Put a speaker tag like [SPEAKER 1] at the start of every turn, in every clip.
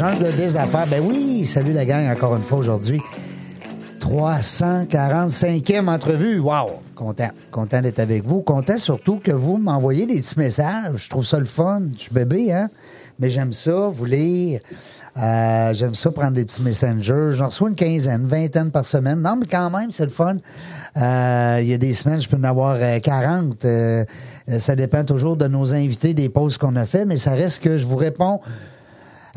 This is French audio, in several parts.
[SPEAKER 1] Jungle des affaires. Ben oui, salut la gang encore une fois aujourd'hui. 345e entrevue. Wow! Content. Content d'être avec vous. Content surtout que vous m'envoyez des petits messages. Je trouve ça le fun. Je suis bébé, hein? Mais j'aime ça, vous lire. Euh, j'aime ça prendre des petits messengers. J'en reçois une quinzaine, vingtaine par semaine. Non, mais quand même, c'est le fun. Euh, Il y a des semaines, je peux en avoir euh, 40. Euh, euh, ça dépend toujours de nos invités, des pauses qu'on a fait, mais ça reste que je vous réponds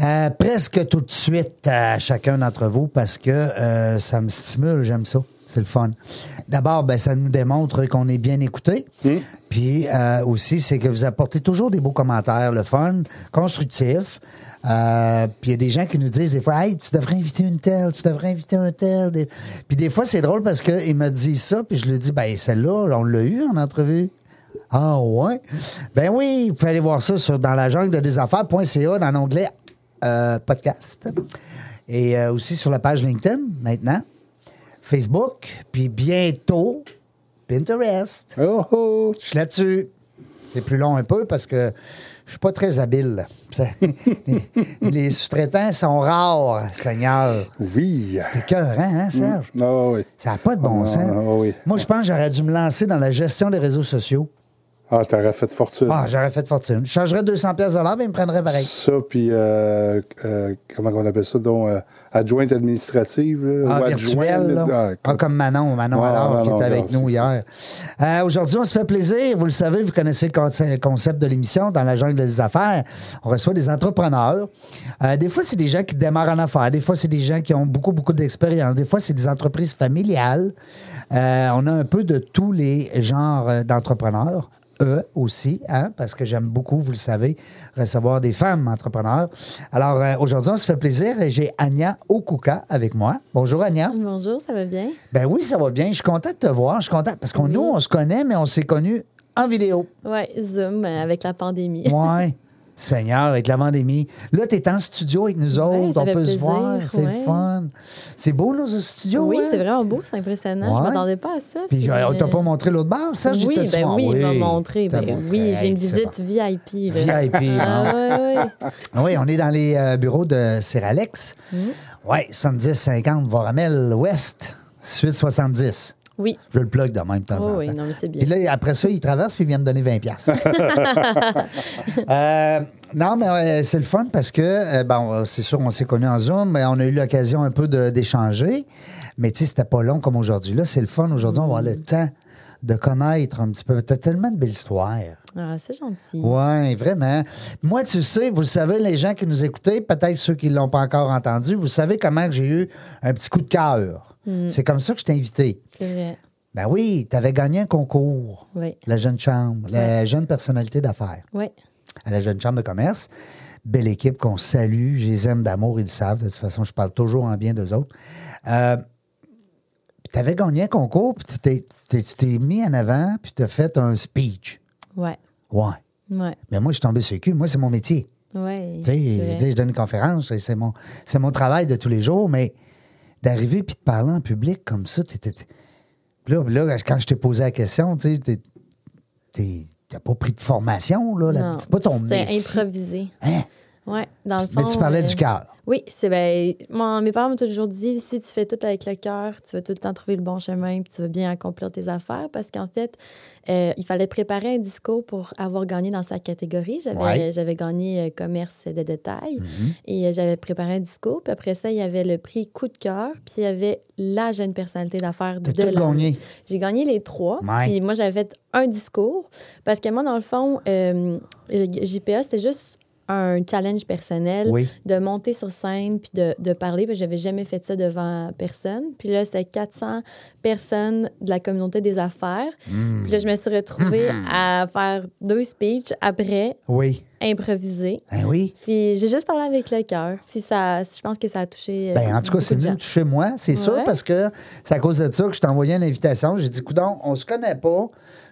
[SPEAKER 1] euh, presque tout de suite à chacun d'entre vous parce que euh, ça me stimule, j'aime ça. C'est le fun. D'abord, ben, ça nous démontre qu'on est bien écouté. Puis euh, aussi, c'est que vous apportez toujours des beaux commentaires, le fun, constructif. Euh, puis il y a des gens qui nous disent des fois, hey, tu devrais inviter une telle, tu devrais inviter un tel. Des- Puis des fois, c'est drôle parce qu'ils me disent ça, puis je lui dis, ben celle-là, on l'a eu en entrevue. Ah ouais? Ben oui, vous pouvez aller voir ça sur dans la jungle des affaires.ca dans l'onglet euh, podcast. Et euh, aussi sur la page LinkedIn maintenant, Facebook, puis bientôt Pinterest.
[SPEAKER 2] Oh, oh.
[SPEAKER 1] Je suis là-dessus. C'est plus long un peu parce que je suis pas très habile. Les sous-traitants sont rares, Seigneur.
[SPEAKER 2] Oui.
[SPEAKER 1] C'est cœur, hein, Serge?
[SPEAKER 2] Ah oui.
[SPEAKER 1] Ça n'a pas de bon
[SPEAKER 2] Ah,
[SPEAKER 1] sens.
[SPEAKER 2] ah, oui.
[SPEAKER 1] Moi, je pense que j'aurais dû me lancer dans la gestion des réseaux sociaux.
[SPEAKER 2] Ah, t'aurais fait fortune.
[SPEAKER 1] Ah, j'aurais fait fortune. Je changerais 200 pièces de l'heure, mais il me prendrait pareil.
[SPEAKER 2] Ça, puis euh, euh, comment on appelle ça, donc, euh, adjointe administrative. Là,
[SPEAKER 1] Ah,
[SPEAKER 2] ou
[SPEAKER 1] virtuel,
[SPEAKER 2] adjointe,
[SPEAKER 1] là.
[SPEAKER 2] ah,
[SPEAKER 1] Ah, comme Manon, Manon
[SPEAKER 2] Ouais,
[SPEAKER 1] alors, qui était avec nous hier. Aujourd'hui, on se fait plaisir. Vous le savez, vous connaissez le conce- concept de l'émission dans la jungle des affaires. On reçoit des entrepreneurs. Des fois, c'est des gens qui démarrent en affaires. Des fois, c'est des gens qui ont beaucoup, beaucoup d'expérience. Des fois, c'est des entreprises familiales. On a un peu de tous les genres d'entrepreneurs. Eux aussi, hein, parce que j'aime beaucoup, vous le savez, recevoir des femmes entrepreneurs. Alors, euh, aujourd'hui, on se fait plaisir et j'ai Anya Okuka avec moi. Bonjour, Anya.
[SPEAKER 3] Bonjour, ça va bien?
[SPEAKER 1] Ben oui, ça va bien. Je suis content de te voir. Je suis content parce qu'on nous, on se connaît, mais on s'est connus en vidéo.
[SPEAKER 3] Oui, Zoom euh, avec la pandémie.
[SPEAKER 1] Ouais. Seigneur, avec la pandémie. Là, tu es en studio avec nous
[SPEAKER 3] Ouais,
[SPEAKER 1] autres. on peut se voir. C'est
[SPEAKER 3] ouais.
[SPEAKER 1] le fun. C'est beau, nos studios.
[SPEAKER 3] oui,
[SPEAKER 1] hein?
[SPEAKER 3] c'est vraiment beau, c'est impressionnant.
[SPEAKER 1] Ouais.
[SPEAKER 3] Je m'attendais pas à ça.
[SPEAKER 1] Puis,
[SPEAKER 3] c'est-
[SPEAKER 1] euh, on t'a pas montré l'autre bar, ça?
[SPEAKER 3] Oui, ben
[SPEAKER 1] souvent-
[SPEAKER 3] oui, il m'a montré. Ben
[SPEAKER 1] montré.
[SPEAKER 3] oui, j'ai une visite VIP. là.
[SPEAKER 1] VIP,
[SPEAKER 3] Ah,
[SPEAKER 1] hein? Ah Oui, on est dans les euh, bureaux de Seralex.
[SPEAKER 3] Mm.
[SPEAKER 1] Oui, 70-50 Voramel Ouest, suite 70.
[SPEAKER 3] Oui.
[SPEAKER 1] Je le plug de même de temps
[SPEAKER 3] Oh
[SPEAKER 1] en
[SPEAKER 3] oui,
[SPEAKER 1] temps.
[SPEAKER 3] non, mais c'est bien.
[SPEAKER 1] Puis là, après ça, il traverse puis il vient me donner 20 piastres. Euh, non, mais euh, c'est le fun parce que, euh, bon, c'est sûr, on s'est connus en Zoom, mais on a eu l'occasion un peu d'échanger. Mais tu sais, c'était pas long comme aujourd'hui. Là, c'est le fun. Aujourd'hui, on va avoir le temps de connaître un petit peu. T'as tellement de belles histoires.
[SPEAKER 3] Ah, c'est gentil.
[SPEAKER 1] Oui, vraiment. Moi, tu sais, vous le savez, les gens qui nous écoutaient, peut-être ceux qui ne l'ont pas encore entendu, vous savez comment que j'ai eu un petit coup de cœur. C'est comme ça que je t'ai invité.
[SPEAKER 3] C'est vrai.
[SPEAKER 1] Ben oui, tu avais gagné un concours.
[SPEAKER 3] Oui.
[SPEAKER 1] La jeune chambre, la jeune personnalité d'affaires
[SPEAKER 3] Oui.
[SPEAKER 1] à la jeune chambre de commerce. Belle équipe qu'on salue. Je les aime d'amour, ils le savent. De toute façon, je parle toujours en bien d'eux autres. Euh, tu avais gagné un concours, puis tu t'es- mis en avant, puis tu as fait un speech.
[SPEAKER 3] Ouais.
[SPEAKER 1] Ouais.
[SPEAKER 3] Ouais.
[SPEAKER 1] Mais moi, je suis tombé sur le cul. Moi, c'est mon métier.
[SPEAKER 3] Ouais.
[SPEAKER 1] Tu sais, je, dis, je donne une conférence, c'est- mon, c'est mon travail de tous les jours, mais d'arriver puis de parler en public comme ça, t'es- là, là, quand je t'ai posé la question, tu t'as pas pris de formation, là, là
[SPEAKER 3] Non,
[SPEAKER 1] c'est pas ton
[SPEAKER 3] C'était
[SPEAKER 1] métier.
[SPEAKER 3] improvisé.
[SPEAKER 1] Hein?
[SPEAKER 3] Ouais, dans le fond.
[SPEAKER 1] Mais tu parlais
[SPEAKER 3] euh,
[SPEAKER 1] du cœur.
[SPEAKER 3] Oui, c'est ben, moi, mes parents m'ont toujours dit si tu fais tout avec le cœur, tu vas tout le temps trouver le bon chemin, puis tu vas bien accomplir tes affaires. Parce qu'en fait, euh, il fallait préparer un discours pour avoir gagné dans sa catégorie. J'avais
[SPEAKER 1] Ouais.
[SPEAKER 3] j'avais gagné euh, commerce de détail
[SPEAKER 1] Mm-hmm.
[SPEAKER 3] et j'avais préparé un discours. Puis après ça, il y avait le prix coup de cœur, puis il y avait la jeune personnalité d'affaires de
[SPEAKER 1] T'as
[SPEAKER 3] l'année. J'ai gagné les trois.
[SPEAKER 1] Ouais.
[SPEAKER 3] Puis moi, j'avais fait un discours. Parce que moi, dans le fond, JPA, c'était juste un challenge personnel
[SPEAKER 1] Oui.
[SPEAKER 3] de monter sur scène puis de, de parler. Puis j'avais jamais fait ça devant personne. Puis là, c'était 400 personnes de la communauté des affaires.
[SPEAKER 1] Hmm.
[SPEAKER 3] Puis là, je me suis retrouvée à faire deux speeches après,
[SPEAKER 1] Oui.
[SPEAKER 3] improviser.
[SPEAKER 1] Ben oui.
[SPEAKER 3] Puis j'ai juste parlé avec le cœur. Puis ça, je pense que ça a touché. euh,
[SPEAKER 1] Ben, en tout cas, c'est venu toucher moi, c'est sûr, parce que c'est à cause de ça que je t'ai envoyé une invitation. J'ai dit, coudon, on se connaît pas.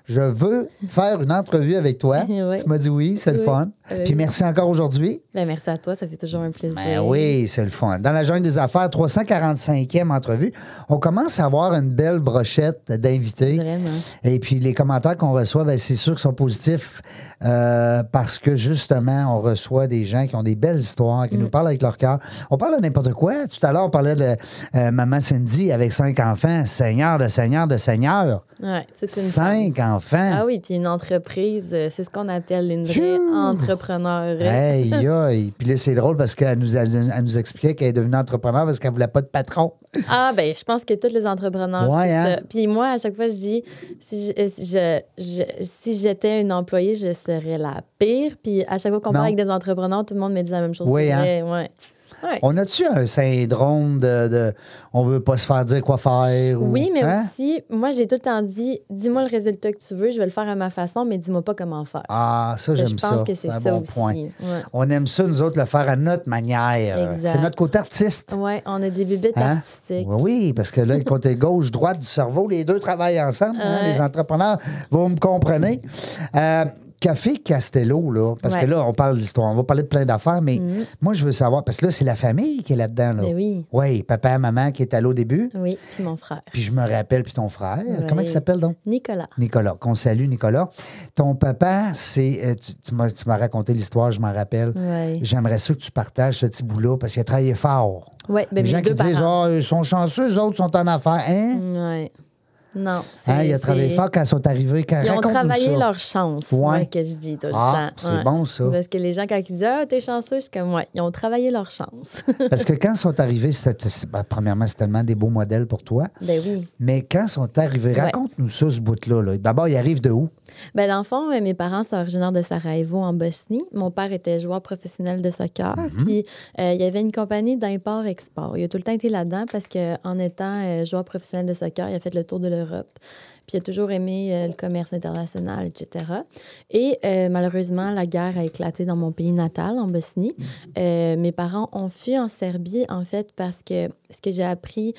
[SPEAKER 1] Je veux faire une entrevue avec toi. Tu m'as dit oui, c'est le fun.
[SPEAKER 3] Oui.
[SPEAKER 1] Puis merci encore aujourd'hui.
[SPEAKER 3] Ben, merci à toi, ça fait toujours un plaisir.
[SPEAKER 1] Ben oui, c'est le fun. Dans la jungle des affaires, 345e entrevue. On commence à avoir une belle brochette d'invités.
[SPEAKER 3] Vraiment.
[SPEAKER 1] Et puis les commentaires qu'on reçoit, ben, c'est sûr qu'ils sont positifs euh, parce que justement, on reçoit des gens qui ont des belles histoires,
[SPEAKER 3] Mm.
[SPEAKER 1] qui nous parlent avec leur cœur. On parle de n'importe quoi. Tout à l'heure, on parlait de euh, Maman Cindy avec cinq enfants. Seigneur de Seigneur de Seigneur.
[SPEAKER 3] Ouais, c'est une
[SPEAKER 1] Cinq enfants.
[SPEAKER 3] Ah oui, puis une entreprise, euh, c'est ce qu'on appelle une vraie entrepreneur.
[SPEAKER 1] Aïe, aïe. Puis là, c'est drôle parce qu'elle nous, elle, elle nous expliquait qu'elle est devenue entrepreneur parce qu'elle voulait pas de patron.
[SPEAKER 3] Ah, ben, je pense que tous les entrepreneurs,
[SPEAKER 1] Ouais,
[SPEAKER 3] c'est
[SPEAKER 1] hein?
[SPEAKER 3] ça. Puis moi, à chaque fois, je dis, si je- je- je- si j'étais une employée, je serais la pire. Puis à chaque fois qu'on parle avec des entrepreneurs, tout le monde me dit la même chose.
[SPEAKER 1] Oui, hein?
[SPEAKER 3] ouais. Ouais.
[SPEAKER 1] On a-tu un syndrome de, de on veut pas se faire dire quoi faire? ou-
[SPEAKER 3] Oui, mais
[SPEAKER 1] Hein?
[SPEAKER 3] aussi, moi, j'ai tout le temps dit, dis-moi le résultat que tu veux, je vais le faire à ma façon, mais dis-moi pas comment faire.
[SPEAKER 1] Ah, ça, j'aime
[SPEAKER 3] je
[SPEAKER 1] ça.
[SPEAKER 3] pense que c'est ça
[SPEAKER 1] bon
[SPEAKER 3] aussi.
[SPEAKER 1] point.
[SPEAKER 3] Ouais.
[SPEAKER 1] On aime ça, nous autres, le faire à notre manière.
[SPEAKER 3] Exact.
[SPEAKER 1] C'est notre côté artiste.
[SPEAKER 3] Ouais, on a des bibittes
[SPEAKER 1] Hein?
[SPEAKER 3] artistiques.
[SPEAKER 1] Oui, oui, parce que là, le côté gauche-droite du cerveau, les deux travaillent ensemble. hein, les entrepreneurs, vous me comprenez. Euh, Café Castello, là, parce que
[SPEAKER 3] Ouais.
[SPEAKER 1] Là, on parle d'histoire, on va parler de plein d'affaires, mais moi, je veux savoir, parce que là, c'est la famille qui est là-dedans. Là.
[SPEAKER 3] Ben oui.
[SPEAKER 1] Oui, papa, maman qui est allé au début,
[SPEAKER 3] Oui, puis mon frère.
[SPEAKER 1] puis je me rappelle, puis ton frère. Comment il s'appelle donc?
[SPEAKER 3] Nicolas.
[SPEAKER 1] Nicolas, qu'on salue, Nicolas. Ton papa, c'est. euh, Tu, tu m'as tu m'as raconté l'histoire, je m'en rappelle.
[SPEAKER 3] Ouais.
[SPEAKER 1] J'aimerais ça que tu partages ce petit bout-là parce qu'il a travaillé fort.
[SPEAKER 3] Ouais, ben,
[SPEAKER 1] Les gens qui disent. Ah, ils sont chanceux, eux autres sont en affaires. Hein?
[SPEAKER 3] Ouais. Non.
[SPEAKER 1] Hein, il a travaillé fort quand ils sont arrivés. Quand,
[SPEAKER 3] Ils ont travaillé
[SPEAKER 1] ça.
[SPEAKER 3] leur chance,
[SPEAKER 1] Ouais.
[SPEAKER 3] moi, que je dis tout le
[SPEAKER 1] Ah,
[SPEAKER 3] temps.
[SPEAKER 1] c'est bon, ça.
[SPEAKER 3] Parce que les gens, quand ils disent Ah, t'es chanceux, je suis comme Ouais, ils ont travaillé leur chance.
[SPEAKER 1] Parce que quand ils sont arrivés, ben, premièrement, c'est tellement des beaux modèles pour toi.
[SPEAKER 3] ben oui.
[SPEAKER 1] Mais quand ils sont arrivés, raconte-nous ça, ce bout-là. là. D'abord, ils arrivent de où?
[SPEAKER 3] Ben, dans le fond, euh, mes parents sont originaires de Sarajevo, en Bosnie. Mon père était joueur professionnel de soccer.
[SPEAKER 1] Mhm.
[SPEAKER 3] Puis, euh, il y avait une compagnie d'import-export. Il a tout le temps été là-dedans parce qu'en étant euh, joueur professionnel de soccer, il a fait le tour de Puis, il a toujours aimé euh, le commerce international, etc. Et euh, malheureusement, la guerre a éclaté dans mon pays natal, en Bosnie. Euh, mes parents ont fui en Serbie, en fait, parce que ce que j'ai appris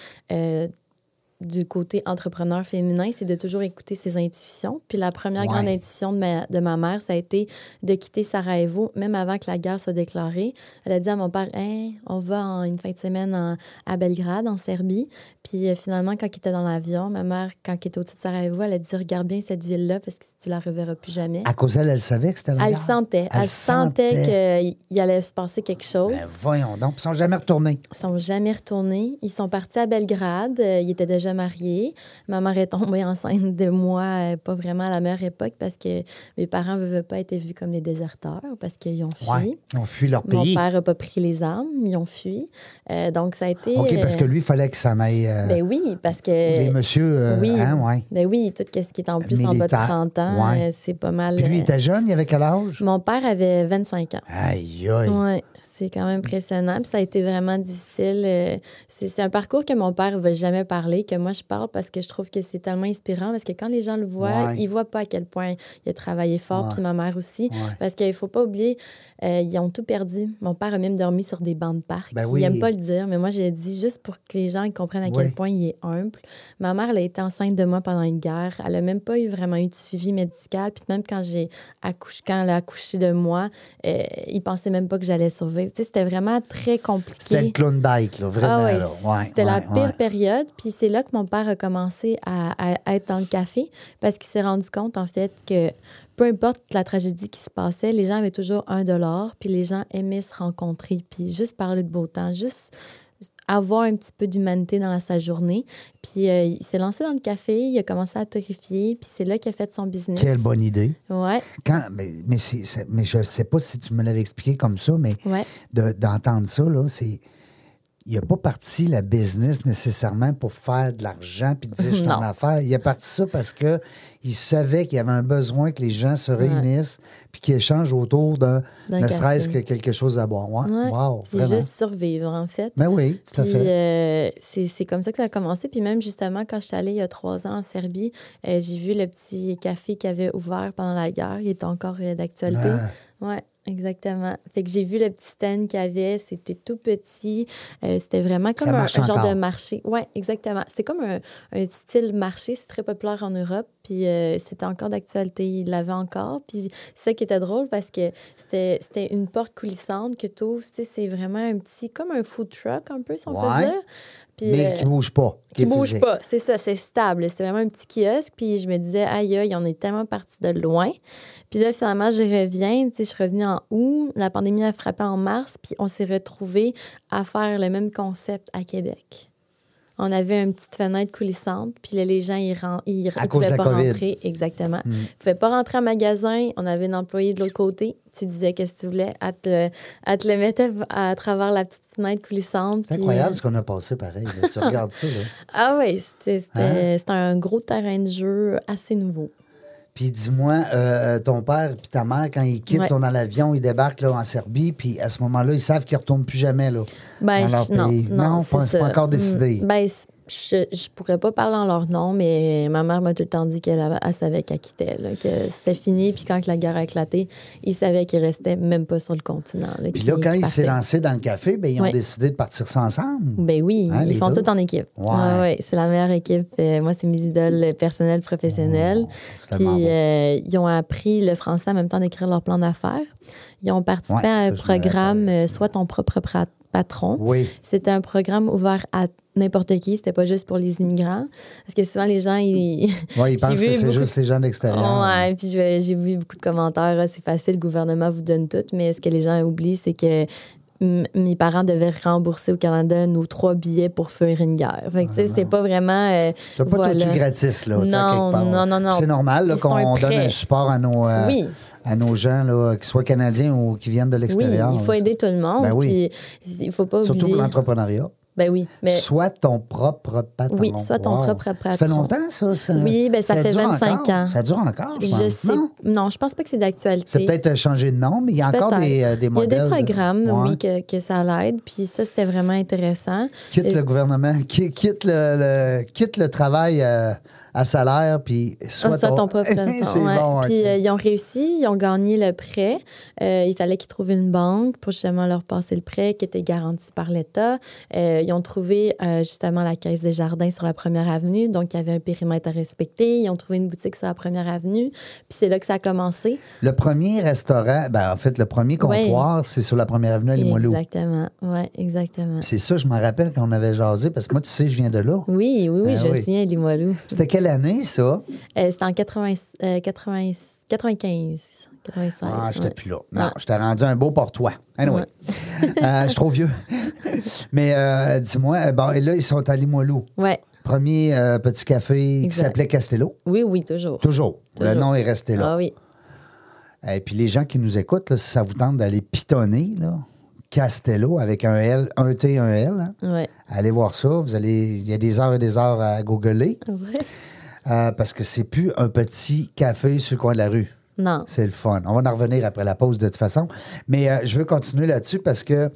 [SPEAKER 3] du côté entrepreneur féminin, c'est de toujours écouter ses intuitions. Puis la première
[SPEAKER 1] Ouais.
[SPEAKER 3] grande intuition de ma, de ma mère, ça a été de quitter Sarajevo, même avant que la guerre soit déclarée. Elle a dit à mon père, Hein, on va en une fin de semaine en- à Belgrade, en Serbie. Puis euh, finalement, quand il était dans l'avion, ma mère, quand il était au-dessus de Sarajevo, elle a dit, regarde bien cette ville-là parce que tu la reverras plus jamais.
[SPEAKER 1] À cause d'elle, elle savait que c'était la
[SPEAKER 3] Elle
[SPEAKER 1] guerre.
[SPEAKER 3] sentait. Elle, sentait qu'il allait se passer quelque chose.
[SPEAKER 1] Ben, voyons donc, ils sont jamais retournés.
[SPEAKER 3] Ils sont jamais retournés. Ils sont partis à Belgrade. Euh, ils étaient déjà mariés. Ma mère est tombée enceinte de moi, euh, pas vraiment à la meilleure époque, parce que mes parents ne veulent pas être vus comme des déserteurs, parce qu'ils ont fui.
[SPEAKER 1] Ouais, ils ont fui leur
[SPEAKER 3] Mon
[SPEAKER 1] pays.
[SPEAKER 3] père n'a pas pris les armes, ils ont fui. Euh, donc, ça a été.
[SPEAKER 1] OK, parce que
[SPEAKER 3] euh,
[SPEAKER 1] lui, il fallait qu'il s'en aille. euh,
[SPEAKER 3] Ben oui, parce que.
[SPEAKER 1] les messieurs, euh,
[SPEAKER 3] oui.
[SPEAKER 1] hein, ouais.
[SPEAKER 3] Ben oui, tout ce qui est en plus en bas de
[SPEAKER 1] Militaire.
[SPEAKER 3] 30 ans,
[SPEAKER 1] Ouais.
[SPEAKER 3] c'est pas mal.
[SPEAKER 1] Puis lui, il était jeune, il avait quel âge?
[SPEAKER 3] Mon père avait 25 ans.
[SPEAKER 1] Aïe, aïe.
[SPEAKER 3] C'est quand même impressionnant. Puis ça a été vraiment difficile. Euh, C'est un parcours que mon père ne veut jamais parler, que moi je parle parce que je trouve que c'est tellement inspirant. Parce que quand les gens le voient,
[SPEAKER 1] Ouais.
[SPEAKER 3] ils voient pas à quel point il a travaillé fort,
[SPEAKER 1] Ouais.
[SPEAKER 3] puis ma mère aussi.
[SPEAKER 1] Ouais.
[SPEAKER 3] Parce qu'il faut pas oublier, euh, ils ont tout perdu. Mon père a même dormi sur des bancs de parc.
[SPEAKER 1] Ben
[SPEAKER 3] Il n'aime pas le dire, mais moi j'ai dit juste pour que les gens comprennent à quel point il est humble. Ma mère, elle a été enceinte de moi pendant une guerre. Elle a même pas eu vraiment eu de suivi médical. Puis même quand j'ai accouché, quand elle a accouché de moi, euh, il pensait même pas que j'allais survivre. C'était vraiment très compliqué.
[SPEAKER 1] C'était le Klondike, là, vraiment.
[SPEAKER 3] Ah ouais,
[SPEAKER 1] là. Ouais,
[SPEAKER 3] c'était la pire période. Puis c'est là que mon père a commencé à, à être dans le café parce qu'il s'est rendu compte, en fait, que peu importe la tragédie qui se passait, les gens avaient toujours un dollar, puis les gens aimaient se rencontrer, puis juste parler de beau temps, juste avoir un petit peu d'humanité dans sa journée. Puis euh, il s'est lancé dans le café, il a commencé à terrifier, puis c'est là qu'il a fait son business.
[SPEAKER 1] Quelle bonne idée.
[SPEAKER 3] Ouais,
[SPEAKER 1] Quand, mais, mais, mais je ne sais pas si tu me l'avais expliqué comme ça, mais
[SPEAKER 3] ouais.
[SPEAKER 1] de- d'entendre ça, là, c'est. Il n'a pas parti la business nécessairement pour faire de l'argent puis dire je suis en
[SPEAKER 3] Non.
[SPEAKER 1] affaires. Il a parti ça parce que il savait qu'il y avait un besoin que les gens se réunissent puis qu'ils échangent autour d'un,
[SPEAKER 3] D'un
[SPEAKER 1] ne serait-ce que quelque chose à boire. Ouais.
[SPEAKER 3] Ouais.
[SPEAKER 1] Wow, vraiment.
[SPEAKER 3] juste survivre, en fait.
[SPEAKER 1] Ben oui, tout à fait.
[SPEAKER 3] euh, c'est c'est comme ça que ça a commencé. Puis même justement, quand je suis allée il y a trois ans en Serbie, euh, j'ai vu le petit café qui avait ouvert pendant la guerre. Il est encore euh, d'actualité.
[SPEAKER 1] Ah.
[SPEAKER 3] Oui, exactement. Fait que j'ai vu le petit stand qu'il y avait. C'était tout petit. Euh, c'était vraiment comme un, genre
[SPEAKER 1] encore.
[SPEAKER 3] de marché. Oui, exactement. C'était comme un, un style marché. C'est très populaire en Europe. Puis euh, c'était encore d'actualité. Il l'avait encore. Puis c'est ça qui était drôle parce que c'était c'était une porte coulissante que tu ouvres. C'est vraiment un petit, comme un food truck un peu, si on
[SPEAKER 1] Ouais.
[SPEAKER 3] peut dire. Puis,
[SPEAKER 1] Mais
[SPEAKER 3] euh,
[SPEAKER 1] qui bouge pas.
[SPEAKER 3] qui bouge
[SPEAKER 1] physique.
[SPEAKER 3] pas, c'est ça, c'est stable. C'est vraiment un petit kiosque. Puis je me disais, aïe, aïe, on est tellement parti de loin. Puis là, finalement, je reviens. Tu sais, je suis revenue en août. La pandémie a frappé en mars. Puis on s'est retrouvés à faire le même concept à Québec. On avait une petite fenêtre coulissante, puis là, les gens, ils ne pouvaient pas
[SPEAKER 1] COVID.
[SPEAKER 3] Rentrer. Exactement. Ils ne pouvaient pas rentrer en magasin. On avait un employé de l'autre côté. Tu disais qu'est-ce que tu voulais? Elle te, elle te le mettait à travers la petite fenêtre coulissante.
[SPEAKER 1] C'est incroyable
[SPEAKER 3] euh,
[SPEAKER 1] ce qu'on a passé pareil. là. tu regardes ça. Là.
[SPEAKER 3] ah oui, c'était
[SPEAKER 1] Hein?
[SPEAKER 3] c'était un gros terrain de jeu assez nouveau.
[SPEAKER 1] Puis dis-moi, euh, ton père puis ta mère, quand ils quittent,
[SPEAKER 3] Ouais.
[SPEAKER 1] sont dans l'avion, ils débarquent là, en Serbie, puis à ce moment-là, ils savent qu'ils ne retournent plus jamais là,
[SPEAKER 3] Ben,
[SPEAKER 1] dans leur
[SPEAKER 3] je- non,
[SPEAKER 1] pays.
[SPEAKER 3] non,
[SPEAKER 1] pas- c'est pas encore décidé.
[SPEAKER 3] Mm, Ben, je, je pourrais pas parler en leur nom, mais ma mère m'a tout le temps dit qu'elle avait- elle savait qu'elle quittait, là, que c'était fini. Puis quand la guerre a éclaté, ils savaient qu'ils restaient même pas sur le continent. là,
[SPEAKER 1] Puis là, quand ils s'est lancés dans le café, ben, ils ont
[SPEAKER 3] Ouais.
[SPEAKER 1] décidé de partir ça ensemble.
[SPEAKER 3] Ben oui,
[SPEAKER 1] Hein,
[SPEAKER 3] ils font
[SPEAKER 1] deux?
[SPEAKER 3] tout en équipe.
[SPEAKER 1] Ouais.
[SPEAKER 3] Ah ouais, c'est la meilleure équipe. Euh, moi, c'est mes idoles personnelles, professionnelles.
[SPEAKER 1] Oh,
[SPEAKER 3] Puis euh, ils ont appris le français en même temps d'écrire leur plan d'affaires. Ils ont participé
[SPEAKER 1] Ouais,
[SPEAKER 3] à un programme euh. Sois ton propre patron.
[SPEAKER 1] Oui.
[SPEAKER 3] C'était un programme ouvert à n'importe qui. C'était pas juste pour les immigrants. Parce que souvent, les gens, ils.
[SPEAKER 1] Ouais, ils pensent que c'est
[SPEAKER 3] beaucoup-
[SPEAKER 1] juste les gens d'extérieur.
[SPEAKER 3] Ouais, puis j'ai vu beaucoup de commentaires. Ah, C'est facile, le gouvernement vous donne tout. Mais ce que les gens oublient, c'est que mes parents devaient rembourser au Canada nos trois billets pour faire une guerre. Fait que, tu sais, c'est pas vraiment. euh,
[SPEAKER 1] Tu n'as pas
[SPEAKER 3] voilà.
[SPEAKER 1] tout gratis, là,
[SPEAKER 3] Non,
[SPEAKER 1] quelque part.
[SPEAKER 3] non, non, non.
[SPEAKER 1] C'est normal qu'on donne un support à nos, euh,
[SPEAKER 3] Oui.
[SPEAKER 1] à nos gens, là, qu'ils soient canadiens ou qui viennent de
[SPEAKER 3] Oui,
[SPEAKER 1] l'extérieur.
[SPEAKER 3] il faut aider tout le monde.
[SPEAKER 1] Ben oui.
[SPEAKER 3] Puis il faut pas
[SPEAKER 1] Surtout
[SPEAKER 3] oublier.
[SPEAKER 1] pour l'entrepreneuriat.
[SPEAKER 3] Ben oui, mais
[SPEAKER 1] Sois ton propre patron.
[SPEAKER 3] Oui, sois ton
[SPEAKER 1] Wow.
[SPEAKER 3] propre
[SPEAKER 1] Ça fait
[SPEAKER 3] patron.
[SPEAKER 1] longtemps, ça? ça?
[SPEAKER 3] Oui, ben, ça fait
[SPEAKER 1] dure
[SPEAKER 3] 25
[SPEAKER 1] encore?
[SPEAKER 3] ans.
[SPEAKER 1] Ça dure encore, je,
[SPEAKER 3] sais.
[SPEAKER 1] Non?
[SPEAKER 3] Non, je pense pas que c'est d'actualité.
[SPEAKER 1] C'est peut-être changé de nom, mais il y a encore des, euh, des modèles.
[SPEAKER 3] Il y a
[SPEAKER 1] de-
[SPEAKER 3] des programmes,
[SPEAKER 1] Ouais.
[SPEAKER 3] oui, que, que ça l'aide. Puis ça, c'était vraiment intéressant.
[SPEAKER 1] Quitte le gouvernement, qui- quitte le, le- quitte le travail euh, à salaire, puis soit,
[SPEAKER 3] Ah, soit ton propre patron,
[SPEAKER 1] C'est
[SPEAKER 3] ouais.
[SPEAKER 1] bon.
[SPEAKER 3] Puis euh, ils ont réussi, ils ont gagné le prêt. Euh, il fallait qu'ils trouvent une banque pour justement leur passer le prêt qui était garanti par l'État. Euh, ils ont trouvé justement la Caisse des Jardins sur la première avenue, donc il y avait un périmètre à respecter. Ils ont trouvé une boutique sur la première avenue. Puis c'est là que ça a commencé.
[SPEAKER 1] Le premier restaurant, ben, en fait, le premier
[SPEAKER 3] Ouais.
[SPEAKER 1] comptoir, c'est sur la première avenue à Limoilou.
[SPEAKER 3] Exactement, oui, exactement.
[SPEAKER 1] C'est ça, je m'en rappelle quand on avait jasé, parce que moi, tu sais, je viens de là.
[SPEAKER 3] Oui, oui, oui,
[SPEAKER 1] Ah
[SPEAKER 3] je
[SPEAKER 1] oui.
[SPEAKER 3] souviens, Limoilou.
[SPEAKER 1] C'était quelle année, ça?
[SPEAKER 3] Euh, C'était en 80, euh, 80 95, 96.
[SPEAKER 1] Ah, j'étais
[SPEAKER 3] ouais.
[SPEAKER 1] plus là. Non,
[SPEAKER 3] Ouais.
[SPEAKER 1] j'étais rendu un beau portois. Anyway. Euh, je suis trop vieux. Mais euh, dis-moi, bon, et là, ils sont à Limoilou.
[SPEAKER 3] Ouais.
[SPEAKER 1] Premier petit café qui s'appelait Castello.
[SPEAKER 3] Oui, oui, toujours.
[SPEAKER 1] Toujours. Le nom est resté là.
[SPEAKER 3] Ah oui.
[SPEAKER 1] Et puis les gens qui nous écoutent, là, si ça vous tente d'aller pitonner, là, Castello avec un L, un T, un L, hein,
[SPEAKER 3] Ouais.
[SPEAKER 1] allez voir ça. Vous allez, il y a des heures et des heures à googler
[SPEAKER 3] Ouais.
[SPEAKER 1] Euh, parce que c'est plus un petit café sur le coin de la rue.
[SPEAKER 3] Non.
[SPEAKER 1] C'est le fun. On va en revenir après la pause de toute façon. Mais euh, je veux continuer là-dessus parce que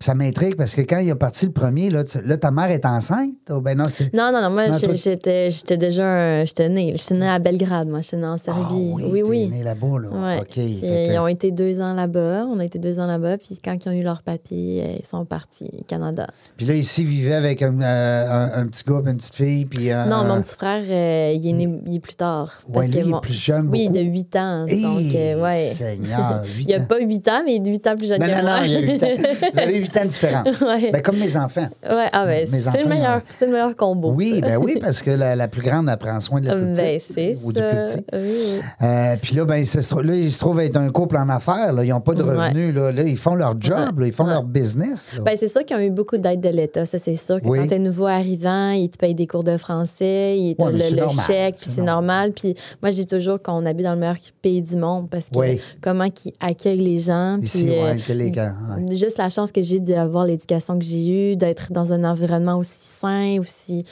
[SPEAKER 1] ça m'intrigue parce que quand il a parti le premier, là, tu- là ta mère est enceinte? Oh, ben non,
[SPEAKER 3] Non, non, non, moi,
[SPEAKER 1] toi-
[SPEAKER 3] j'étais déjà. un- J'étais née. J'étais née à Belgrade, moi. J'étais née en
[SPEAKER 1] Ah
[SPEAKER 3] Serbie.
[SPEAKER 1] oui,
[SPEAKER 3] oui,
[SPEAKER 1] t'es
[SPEAKER 3] oui.
[SPEAKER 1] né là-bas, là.
[SPEAKER 3] Ouais.
[SPEAKER 1] Fait
[SPEAKER 3] ils ont été deux ans là-bas. On a été deux ans là-bas. Puis quand ils ont eu leur papier, euh, ils sont partis au Canada.
[SPEAKER 1] Puis là, ici, il vivait avec un, euh, un- un petit gars une petite fille. Puis, euh,
[SPEAKER 3] Non, mon petit frère, il est né il est plus tard.
[SPEAKER 1] Lui, il est
[SPEAKER 3] mon-
[SPEAKER 1] plus jeune,
[SPEAKER 3] Oui,
[SPEAKER 1] beaucoup.
[SPEAKER 3] de 8 ans.
[SPEAKER 1] Hey,
[SPEAKER 3] donc, euh, ouais.
[SPEAKER 1] Seigneur, huit
[SPEAKER 3] Il n'y a
[SPEAKER 1] ans.
[SPEAKER 3] pas 8 ans, mais il est 8 ans plus jeune
[SPEAKER 1] Non,
[SPEAKER 3] que
[SPEAKER 1] non,
[SPEAKER 3] moi.
[SPEAKER 1] non, il y a 8 ans. Vous avez 8 ans de différence.
[SPEAKER 3] Ouais.
[SPEAKER 1] Ben, comme mes enfants.
[SPEAKER 3] Ouais, ah ben, c'est le meilleur,
[SPEAKER 1] ouais.
[SPEAKER 3] le meilleur combo.
[SPEAKER 1] Oui, ben oui, parce que la, la plus grande, elle prend soin de la plus petite.
[SPEAKER 3] Ben, c'est
[SPEAKER 1] ou du plus petit.
[SPEAKER 3] Oui, oui.
[SPEAKER 1] Euh, puis là, ben, ils se- là, ils se trouvent être un couple en affaires. Là. Ils n'ont pas de revenus. Là. Là, ils font leur job, là. ils font leur business.
[SPEAKER 3] Ben, c'est sûr qu'ils ont eu beaucoup d'aide de l'État. Ça, c'est sûr que
[SPEAKER 1] Oui.
[SPEAKER 3] quand tu es nouveau arrivant, ils te payent des cours de français, ils te le, le
[SPEAKER 1] normal.
[SPEAKER 3] chèque,
[SPEAKER 1] C'est
[SPEAKER 3] puis c'est normal. Puis moi, je dis toujours qu'on habite dans le meilleur pays pays du monde parce que
[SPEAKER 1] Oui.
[SPEAKER 3] comment ils accueillent les gens.
[SPEAKER 1] Ici,
[SPEAKER 3] puis, euh,
[SPEAKER 1] ouais.
[SPEAKER 3] Juste la chance que j'ai d'avoir l'éducation que j'ai eue, d'être dans un environnement aussi sain, aussi.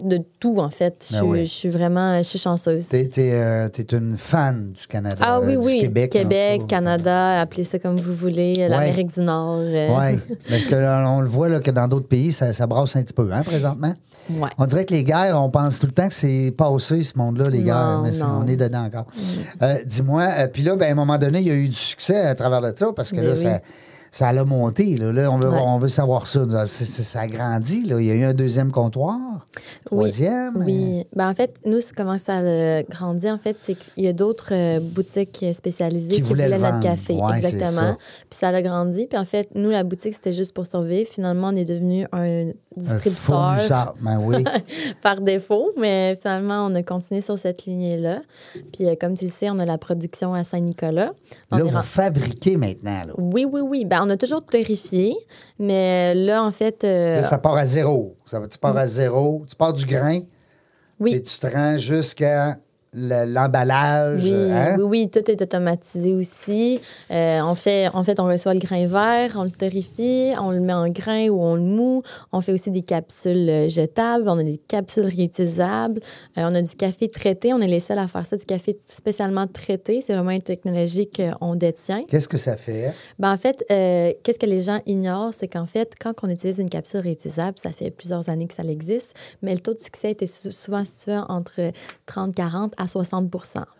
[SPEAKER 3] De tout, en fait. Je,
[SPEAKER 1] Ben
[SPEAKER 3] suis-
[SPEAKER 1] oui.
[SPEAKER 3] je suis vraiment je suis chanceuse.
[SPEAKER 1] T'es, t'es, euh, une fan du Canada.
[SPEAKER 3] Ah oui,
[SPEAKER 1] euh, du
[SPEAKER 3] oui.
[SPEAKER 1] Québec. cas.
[SPEAKER 3] Canada, appelez ça comme vous voulez, l'Amérique du Nord. euh,
[SPEAKER 1] Oui, parce que là, on le voit là, que dans d'autres pays, ça, ça brasse un petit peu, hein, présentement.
[SPEAKER 3] Ouais.
[SPEAKER 1] On dirait que les guerres, on pense tout le temps que c'est passé, ce monde-là, les
[SPEAKER 3] Non,
[SPEAKER 1] guerres, mais
[SPEAKER 3] non.
[SPEAKER 1] on est dedans encore. Euh, dis-moi, euh, puis là, ben, à un moment donné, il y a eu du succès à travers de ça, parce que
[SPEAKER 3] Ben
[SPEAKER 1] là,
[SPEAKER 3] oui.
[SPEAKER 1] ça, ça a monté. Là, Là, on, veut,
[SPEAKER 3] Ouais.
[SPEAKER 1] on veut savoir ça. là. Ça a grandi. Là. Il y a eu un deuxième comptoir, troisième. euh,
[SPEAKER 3] Oui. Ben, en fait, nous, comment ça a grandi, en fait, c'est qu'il y a d'autres euh, boutiques spécialisées
[SPEAKER 1] Qui
[SPEAKER 3] qui,
[SPEAKER 1] voulaient
[SPEAKER 3] voulaient notre café.
[SPEAKER 1] Ouais,
[SPEAKER 3] Exactement.
[SPEAKER 1] ça.
[SPEAKER 3] Puis ça a grandi. Puis en fait, nous, la boutique, c'était juste pour survivre. Finalement, on est devenu un
[SPEAKER 1] un
[SPEAKER 3] distributeur
[SPEAKER 1] fournisseur. Ben oui.
[SPEAKER 3] par défaut, mais finalement, on a continué sur cette lignée-là. Puis euh, comme tu le sais, on a la production à Saint-Nicolas. On
[SPEAKER 1] là, vous fabriquez maintenant. Là.
[SPEAKER 3] Oui, oui, oui. Ben, on a toujours terrifié, mais là, en fait, euh,
[SPEAKER 1] Là, ça part à zéro. Ça, tu pars à zéro. Tu pars du grain.
[SPEAKER 3] oui.
[SPEAKER 1] Et tu te rends jusqu'à le- l'emballage.
[SPEAKER 3] Oui,
[SPEAKER 1] hein?
[SPEAKER 3] oui, oui, tout est automatisé aussi. Euh, on fait, en fait, on reçoit le grain vert, on le torréfie, on le met en grain ou on le moue. On fait aussi des capsules euh, jetables, on a des capsules réutilisables. Euh, on a du café traité, on est les seuls à faire ça, du café spécialement traité. C'est vraiment une technologie qu'on détient.
[SPEAKER 1] Qu'est-ce que ça fait?
[SPEAKER 3] Ben, en fait, euh, qu'est-ce que les gens ignorent, c'est qu'en fait, quand on utilise une capsule réutilisable, ça fait plusieurs années que ça existe, mais le taux de succès était sou- souvent situé entre 30, 40 à 60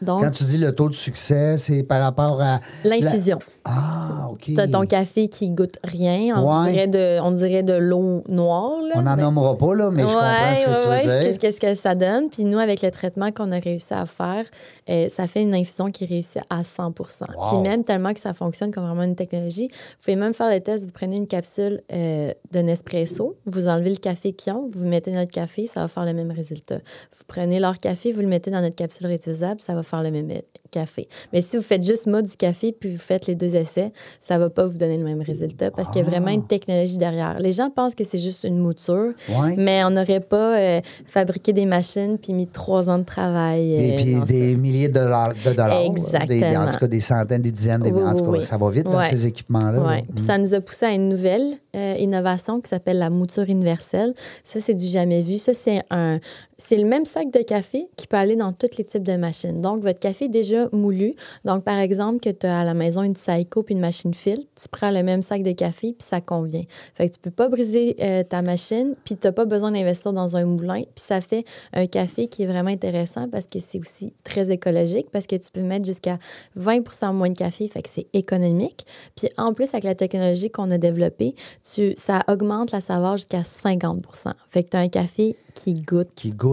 [SPEAKER 3] Donc,
[SPEAKER 1] Quand tu dis le taux de succès, c'est par rapport à.
[SPEAKER 3] l'infusion.
[SPEAKER 1] la- Ah, OK.
[SPEAKER 3] T'as ton café qui goûte rien. On,
[SPEAKER 1] Ouais.
[SPEAKER 3] dirait, de, on dirait de l'eau noire. Là.
[SPEAKER 1] On n'en
[SPEAKER 3] Ben,
[SPEAKER 1] nommera pas, là, mais je comprends ce que
[SPEAKER 3] ouais,
[SPEAKER 1] tu veux
[SPEAKER 3] ouais,
[SPEAKER 1] dire.
[SPEAKER 3] Qu'est-ce que, ça donne? Puis nous, avec le traitement qu'on a réussi à faire, euh, ça fait une infusion qui réussit à 100
[SPEAKER 1] Wow.
[SPEAKER 3] Puis même tellement que ça fonctionne comme vraiment une technologie, vous pouvez même faire le test. Vous prenez une capsule euh, de Nespresso, vous enlevez le café qu'ils ont, vous mettez notre café, ça va faire le même résultat. Vous prenez leur café, vous le mettez dans notre capsule réutilisable, ça va faire le même café. Mais si vous faites juste mode du café puis vous faites les deux essais, ça va pas vous donner le même résultat parce qu'il y a vraiment une technologie derrière. Les gens pensent que c'est juste une mouture,
[SPEAKER 1] Ouais.
[SPEAKER 3] mais on n'aurait pas euh, fabriqué des machines puis mis trois ans de travail.
[SPEAKER 1] Et
[SPEAKER 3] euh,
[SPEAKER 1] puis des milliers de dollars. De dollars là.
[SPEAKER 3] Exactement.
[SPEAKER 1] Des- en tout cas, des centaines, des dizaines. des-
[SPEAKER 3] Oui,
[SPEAKER 1] en tout cas,
[SPEAKER 3] oui, oui.
[SPEAKER 1] ça va vite dans ces équipements-là.
[SPEAKER 3] Puis ça nous a poussé à une nouvelle euh, innovation qui s'appelle la mouture universelle. Ça, c'est du jamais vu. Ça, c'est un. C'est le même sac de café qui peut aller dans tous les types de machines. Donc, votre café est déjà moulu. Donc, par exemple, que tu as à la maison une Psycho puis une machine filtre, tu prends le même sac de café puis ça convient. Fait que tu peux pas briser euh, ta machine puis tu n'as pas besoin d'investir dans un moulin. Puis ça fait un café qui est vraiment intéressant parce que c'est aussi très écologique parce que tu peux mettre jusqu'à 20 moins de café. Fait que c'est économique. Puis en plus, avec la technologie qu'on a développée, tu, ça augmente la saveur jusqu'à 50% Fait que tu as un café qui goûte
[SPEAKER 1] Qui goûte.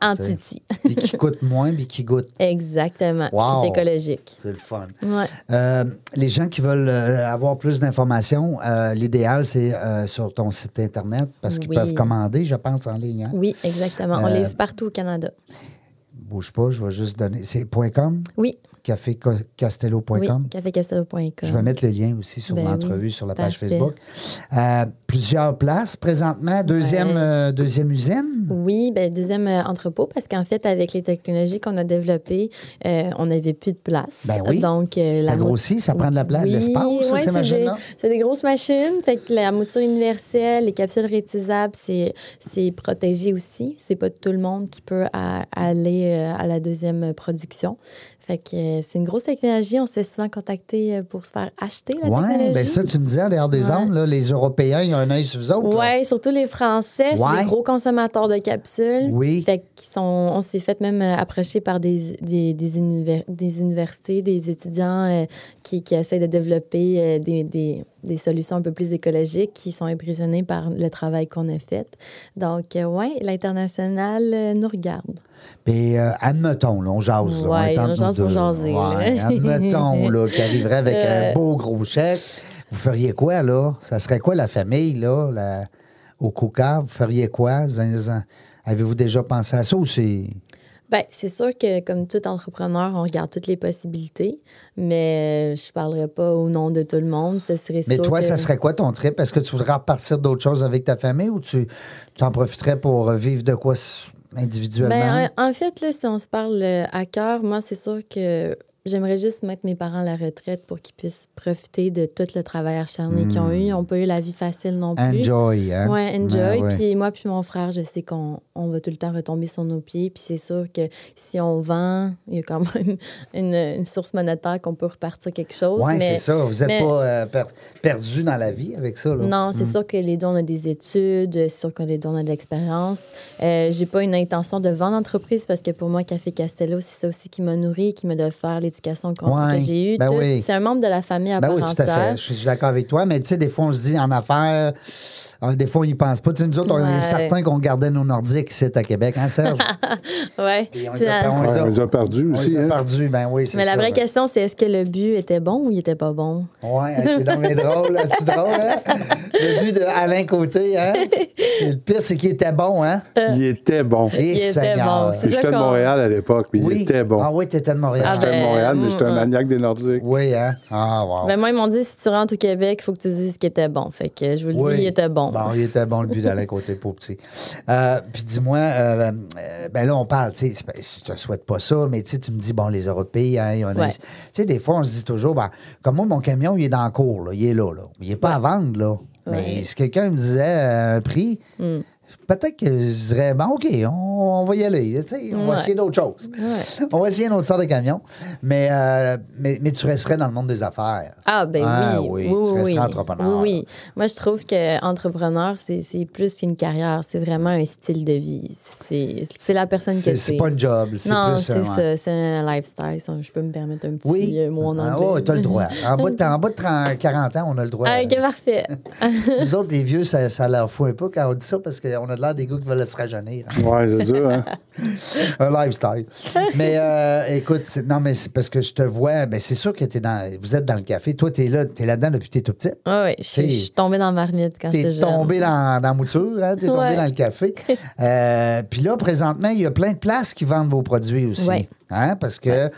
[SPEAKER 3] En titi.
[SPEAKER 1] Puis qui coûte moins, puis qui goûte.
[SPEAKER 3] Exactement.
[SPEAKER 1] Wow.
[SPEAKER 3] Est écologique.
[SPEAKER 1] C'est le fun.
[SPEAKER 3] Ouais.
[SPEAKER 1] Euh, les gens qui veulent euh, avoir plus d'informations, euh, l'idéal, c'est sur ton site Internet parce qu'ils
[SPEAKER 3] Oui.
[SPEAKER 1] peuvent commander, je pense, en ligne. hein?
[SPEAKER 3] Oui, exactement. On livre partout au Canada.
[SPEAKER 1] Bouge pas, je vais juste donner. C'est .com,
[SPEAKER 3] Oui,
[SPEAKER 1] cafécastello.com.
[SPEAKER 3] oui, cafécastello.com.
[SPEAKER 1] Je vais mettre le lien aussi sur
[SPEAKER 3] Ben
[SPEAKER 1] l'entrevue
[SPEAKER 3] oui,
[SPEAKER 1] sur la page
[SPEAKER 3] parfait.
[SPEAKER 1] Facebook. Euh, plusieurs places présentement. Deuxième,
[SPEAKER 3] Ouais.
[SPEAKER 1] euh, deuxième usine.
[SPEAKER 3] Oui, ben, deuxième euh, entrepôt, parce qu'en fait, avec les technologies qu'on a développées, on n'avait plus de place.
[SPEAKER 1] Ben oui.
[SPEAKER 3] Donc,
[SPEAKER 1] Ça grossit, ça prend de la place, de
[SPEAKER 3] Oui,
[SPEAKER 1] l'espace,
[SPEAKER 3] ouais,
[SPEAKER 1] ces
[SPEAKER 3] c'est
[SPEAKER 1] machines-là?
[SPEAKER 3] des- C'est des grosses machines. Fait que la mouture universelle, les capsules réutilisables, c'est protégé aussi. C'est pas tout le monde qui peut aller à la deuxième production. Fait que euh, c'est une grosse technologie. On se fait souvent contacter euh, pour se faire acheter la
[SPEAKER 1] Oui,
[SPEAKER 3] technologie.
[SPEAKER 1] bien ça, tu me disais, dehors des
[SPEAKER 3] Ouais.
[SPEAKER 1] ondes, là, les Européens, ils ont un œil sur vous autres.
[SPEAKER 3] Oui, surtout les Français, c'est
[SPEAKER 1] Ouais.
[SPEAKER 3] des gros consommateurs de capsules.
[SPEAKER 1] Oui.
[SPEAKER 3] Fait on s'est fait même euh, approcher par des, des, des, univers- des universités, des étudiants euh, qui, qui essaient de développer euh, des, des, des solutions un peu plus écologiques, qui sont impressionnés par le travail qu'on a fait. Donc, oui, l'international nous regarde.
[SPEAKER 1] Puis, euh, admettons, là, on jase. est entre
[SPEAKER 3] on jase pour jaser,
[SPEAKER 1] Ouais,
[SPEAKER 3] là.
[SPEAKER 1] admettons, là, qu'il arriverait avec un beau gros chèque. Vous feriez quoi, là? Ça serait quoi, la famille, là, la- au Coca? Vous feriez quoi? Vous en- Avez-vous déjà pensé à ça ou c'est...
[SPEAKER 3] Ben, c'est sûr que, comme tout entrepreneur, on regarde toutes les possibilités, mais euh, je ne parlerai pas au nom de tout le monde. Ce serait
[SPEAKER 1] Mais
[SPEAKER 3] sûr
[SPEAKER 1] toi,
[SPEAKER 3] que-
[SPEAKER 1] ça serait quoi ton trip? Est-ce que tu voudrais repartir d'autres choses avec ta famille ou tu, tu en profiterais pour vivre de quoi individuellement?
[SPEAKER 3] Ben, en, en fait, là, si on se parle euh, à cœur, moi, c'est sûr que j'aimerais juste mettre mes parents à la retraite pour qu'ils puissent profiter de tout le travail acharné qu'ils ont eu. Ils n'ont pas eu la vie facile non plus.
[SPEAKER 1] Hmm. Enjoy, hein?
[SPEAKER 3] Ouais, enjoy.
[SPEAKER 1] Ouais.
[SPEAKER 3] Puis moi, puis mon frère, je sais qu'on on va tout le temps retomber sur nos pieds. Puis c'est sûr que si on vend, il y a quand même une, une source monétaire qu'on peut repartir quelque chose.
[SPEAKER 1] Oui, c'est ça. Vous n'êtes
[SPEAKER 3] mais-
[SPEAKER 1] pas euh, per- perdu dans la vie avec ça. Là.
[SPEAKER 3] Non, c'est sûr que les deux, on a des études, c'est sûr que les deux, on a de l'expérience. Euh, j'ai pas une intention de vendre l'entreprise parce que pour moi, Café Castello, c'est ça aussi qui m'a nourri, qui m'a de faire l'éducation qu'on-
[SPEAKER 1] Ouais,
[SPEAKER 3] que j'ai eue.
[SPEAKER 1] ben oui.
[SPEAKER 3] C'est un membre de la famille à
[SPEAKER 1] Ben
[SPEAKER 3] part
[SPEAKER 1] oui, tout à
[SPEAKER 3] entière.
[SPEAKER 1] fait. Je suis d'accord avec toi. Mais tu sais, des fois, on se dit en affaires, euh, des fois, on n'y pense pas. Tu sais, nous autres, on est
[SPEAKER 3] Ouais.
[SPEAKER 1] certains qu'on gardait nos Nordiques ici à Québec, hein, Serge?
[SPEAKER 3] Ouais.
[SPEAKER 1] Et on
[SPEAKER 3] Puis
[SPEAKER 1] les a,
[SPEAKER 3] la-
[SPEAKER 1] on
[SPEAKER 2] Ouais,
[SPEAKER 1] les a-
[SPEAKER 2] on les a perdus
[SPEAKER 1] on
[SPEAKER 2] aussi,
[SPEAKER 1] les a
[SPEAKER 2] hein.
[SPEAKER 1] perdus, ben oui, c'est
[SPEAKER 3] Mais la vraie
[SPEAKER 1] ben.
[SPEAKER 3] question, c'est est-ce que le but était bon ou il était pas bon?
[SPEAKER 1] Ouais, c'est dans mes drôles, là. C'est drôle, hein? Le but de Alain Côté, hein? Et le pire, c'est qu'il était bon, hein?
[SPEAKER 2] Il était bon.
[SPEAKER 1] Et
[SPEAKER 3] Il était
[SPEAKER 1] Seigneur.
[SPEAKER 3] bon.
[SPEAKER 2] J'étais de Montréal à l'époque, mais
[SPEAKER 1] Oui.
[SPEAKER 2] il était bon.
[SPEAKER 1] Ah oui, t'étais de Montréal.
[SPEAKER 3] Ah,
[SPEAKER 2] J'étais
[SPEAKER 3] ben,
[SPEAKER 2] de Montréal, mais j'étais un
[SPEAKER 3] mm,
[SPEAKER 2] maniaque des Nordiques.
[SPEAKER 1] Oui, hein? Ah, wow.
[SPEAKER 3] Ben moi, ils m'ont dit si tu rentres au Québec, il faut que tu dises qu'il était bon. Fait que je vous le
[SPEAKER 1] Oui.
[SPEAKER 3] dis, il était bon.
[SPEAKER 1] Bon, il était bon le but d'Alain Côté pour petit. Euh, puis dis-moi, euh, euh, ben là, on parle, tu sais, je te souhaite pas ça, mais tu me dis, bon, les Européens, ont-
[SPEAKER 3] Ouais.
[SPEAKER 1] tu sais, des fois, on se dit toujours, ben, comme moi, mon camion, il est dans le cours, là, il est là, là. Il est pas à vendre, là. Mais si quelqu'un me disait un prix,
[SPEAKER 3] Hmm.
[SPEAKER 1] Peut-être que je dirais, ben, OK, on, on va y aller, tu sais, on va essayer d'autres choses.
[SPEAKER 3] Ouais.
[SPEAKER 1] On va essayer une autre sorte de camion. Mais, euh, mais, mais tu resterais dans le monde des affaires.
[SPEAKER 3] Ah, ben
[SPEAKER 1] Ah,
[SPEAKER 3] oui.
[SPEAKER 1] oui,
[SPEAKER 3] oui,
[SPEAKER 1] tu resterais
[SPEAKER 3] oui.
[SPEAKER 1] entrepreneur.
[SPEAKER 3] Oui, oui. Moi, je trouve que entrepreneur, c'est plus qu'une carrière. C'est vraiment un style de vie. C'est la personne que tu
[SPEAKER 1] c'est
[SPEAKER 3] es.
[SPEAKER 1] pas un job, c'est
[SPEAKER 3] Non, c'est
[SPEAKER 1] un-
[SPEAKER 3] ça. C'est un lifestyle. ça. Je peux me permettre un petit
[SPEAKER 1] Oui.
[SPEAKER 3] mot en
[SPEAKER 1] Ah,
[SPEAKER 3] anglais.
[SPEAKER 1] oh, t'as le droit. En bas de, en bas de 30 40 ans, on a le droit.
[SPEAKER 3] Ah, OK, parfait.
[SPEAKER 1] Nous autres, les vieux, ça, ça leur fout un peu quand on dit ça parce qu'on a l'air des gars qui veulent se rajeunir. hein.
[SPEAKER 2] Ouais, c'est sûr, hein?
[SPEAKER 1] un lifestyle. mais euh, écoute, non, mais c'est parce que je te vois, ben, c'est sûr que t'es dans, vous êtes dans le café. Toi, t'es là, t'es là-dedans depuis que t'es tout petit.
[SPEAKER 3] Ah oui, je suis- je suis tombée dans la marmite quand
[SPEAKER 1] T'es
[SPEAKER 3] j'étais jeune.
[SPEAKER 1] tombé dans, dans la mouture, hein? t'es tombé
[SPEAKER 3] Ouais.
[SPEAKER 1] dans le café. Euh, Puis là, présentement, il y a plein de places qui vendent vos produits aussi.
[SPEAKER 3] Ouais.
[SPEAKER 1] Hein? Parce que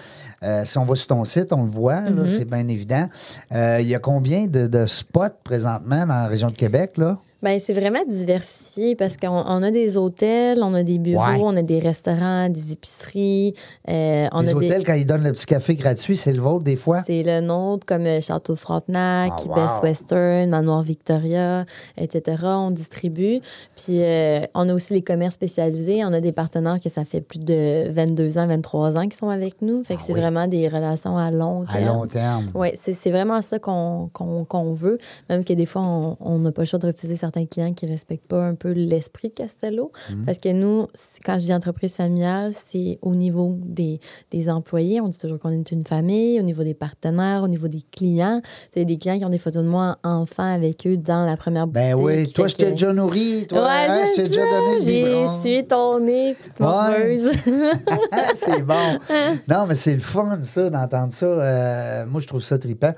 [SPEAKER 1] euh, si on va sur ton site, on le voit, là,
[SPEAKER 3] Mm-hmm.
[SPEAKER 1] c'est bien évident. Euh, Il y a combien de, de spots présentement dans la région de Québec? Là?
[SPEAKER 3] Ben, c'est vraiment diversifié parce qu'on on a des hôtels, on a des bureaux,
[SPEAKER 1] Ouais.
[SPEAKER 3] on a des restaurants, des épiceries. euh, on
[SPEAKER 1] Les
[SPEAKER 3] a
[SPEAKER 1] hôtels,
[SPEAKER 3] des...
[SPEAKER 1] quand ils donnent le petit café gratuit, c'est le vôtre des fois?
[SPEAKER 3] C'est le nôtre, comme euh, Château Frontenac,
[SPEAKER 1] Ah, wow.
[SPEAKER 3] Best Western, Manoir Victoria, etc. On distribue. Puis euh, on a aussi les commerces spécialisés. On a des partenaires que ça fait plus de 22 ans, 23 ans qui sont avec nous. Fait que
[SPEAKER 1] Ah
[SPEAKER 3] c'est
[SPEAKER 1] oui.
[SPEAKER 3] vraiment des relations à long
[SPEAKER 1] À
[SPEAKER 3] terme.
[SPEAKER 1] long terme.
[SPEAKER 3] Oui, c'est c'est vraiment ça qu'on qu'on- qu'on veut. Même que des fois, on- on n'a pas le choix de refuser certains clients qui ne respectent pas un peu l'esprit de Castello.
[SPEAKER 1] Mm.
[SPEAKER 3] Parce que nous, quand je dis entreprise familiale, c'est au niveau des, des employés. On dit toujours qu'on est une famille, au niveau des partenaires, au niveau des clients. C'est des clients qui ont des photos de moi enfant avec eux dans la première boutique.
[SPEAKER 1] Ben oui, toi, je t'ai
[SPEAKER 3] que-
[SPEAKER 1] déjà nourri, toi,
[SPEAKER 3] Ouais,
[SPEAKER 1] hein, je t'ai déjà donné
[SPEAKER 3] J'ai essuyé ton nez, petite
[SPEAKER 1] Ouais. c'est bon. Non, mais c'est le fun, ça, d'entendre ça. Euh, moi, je trouve ça trippant.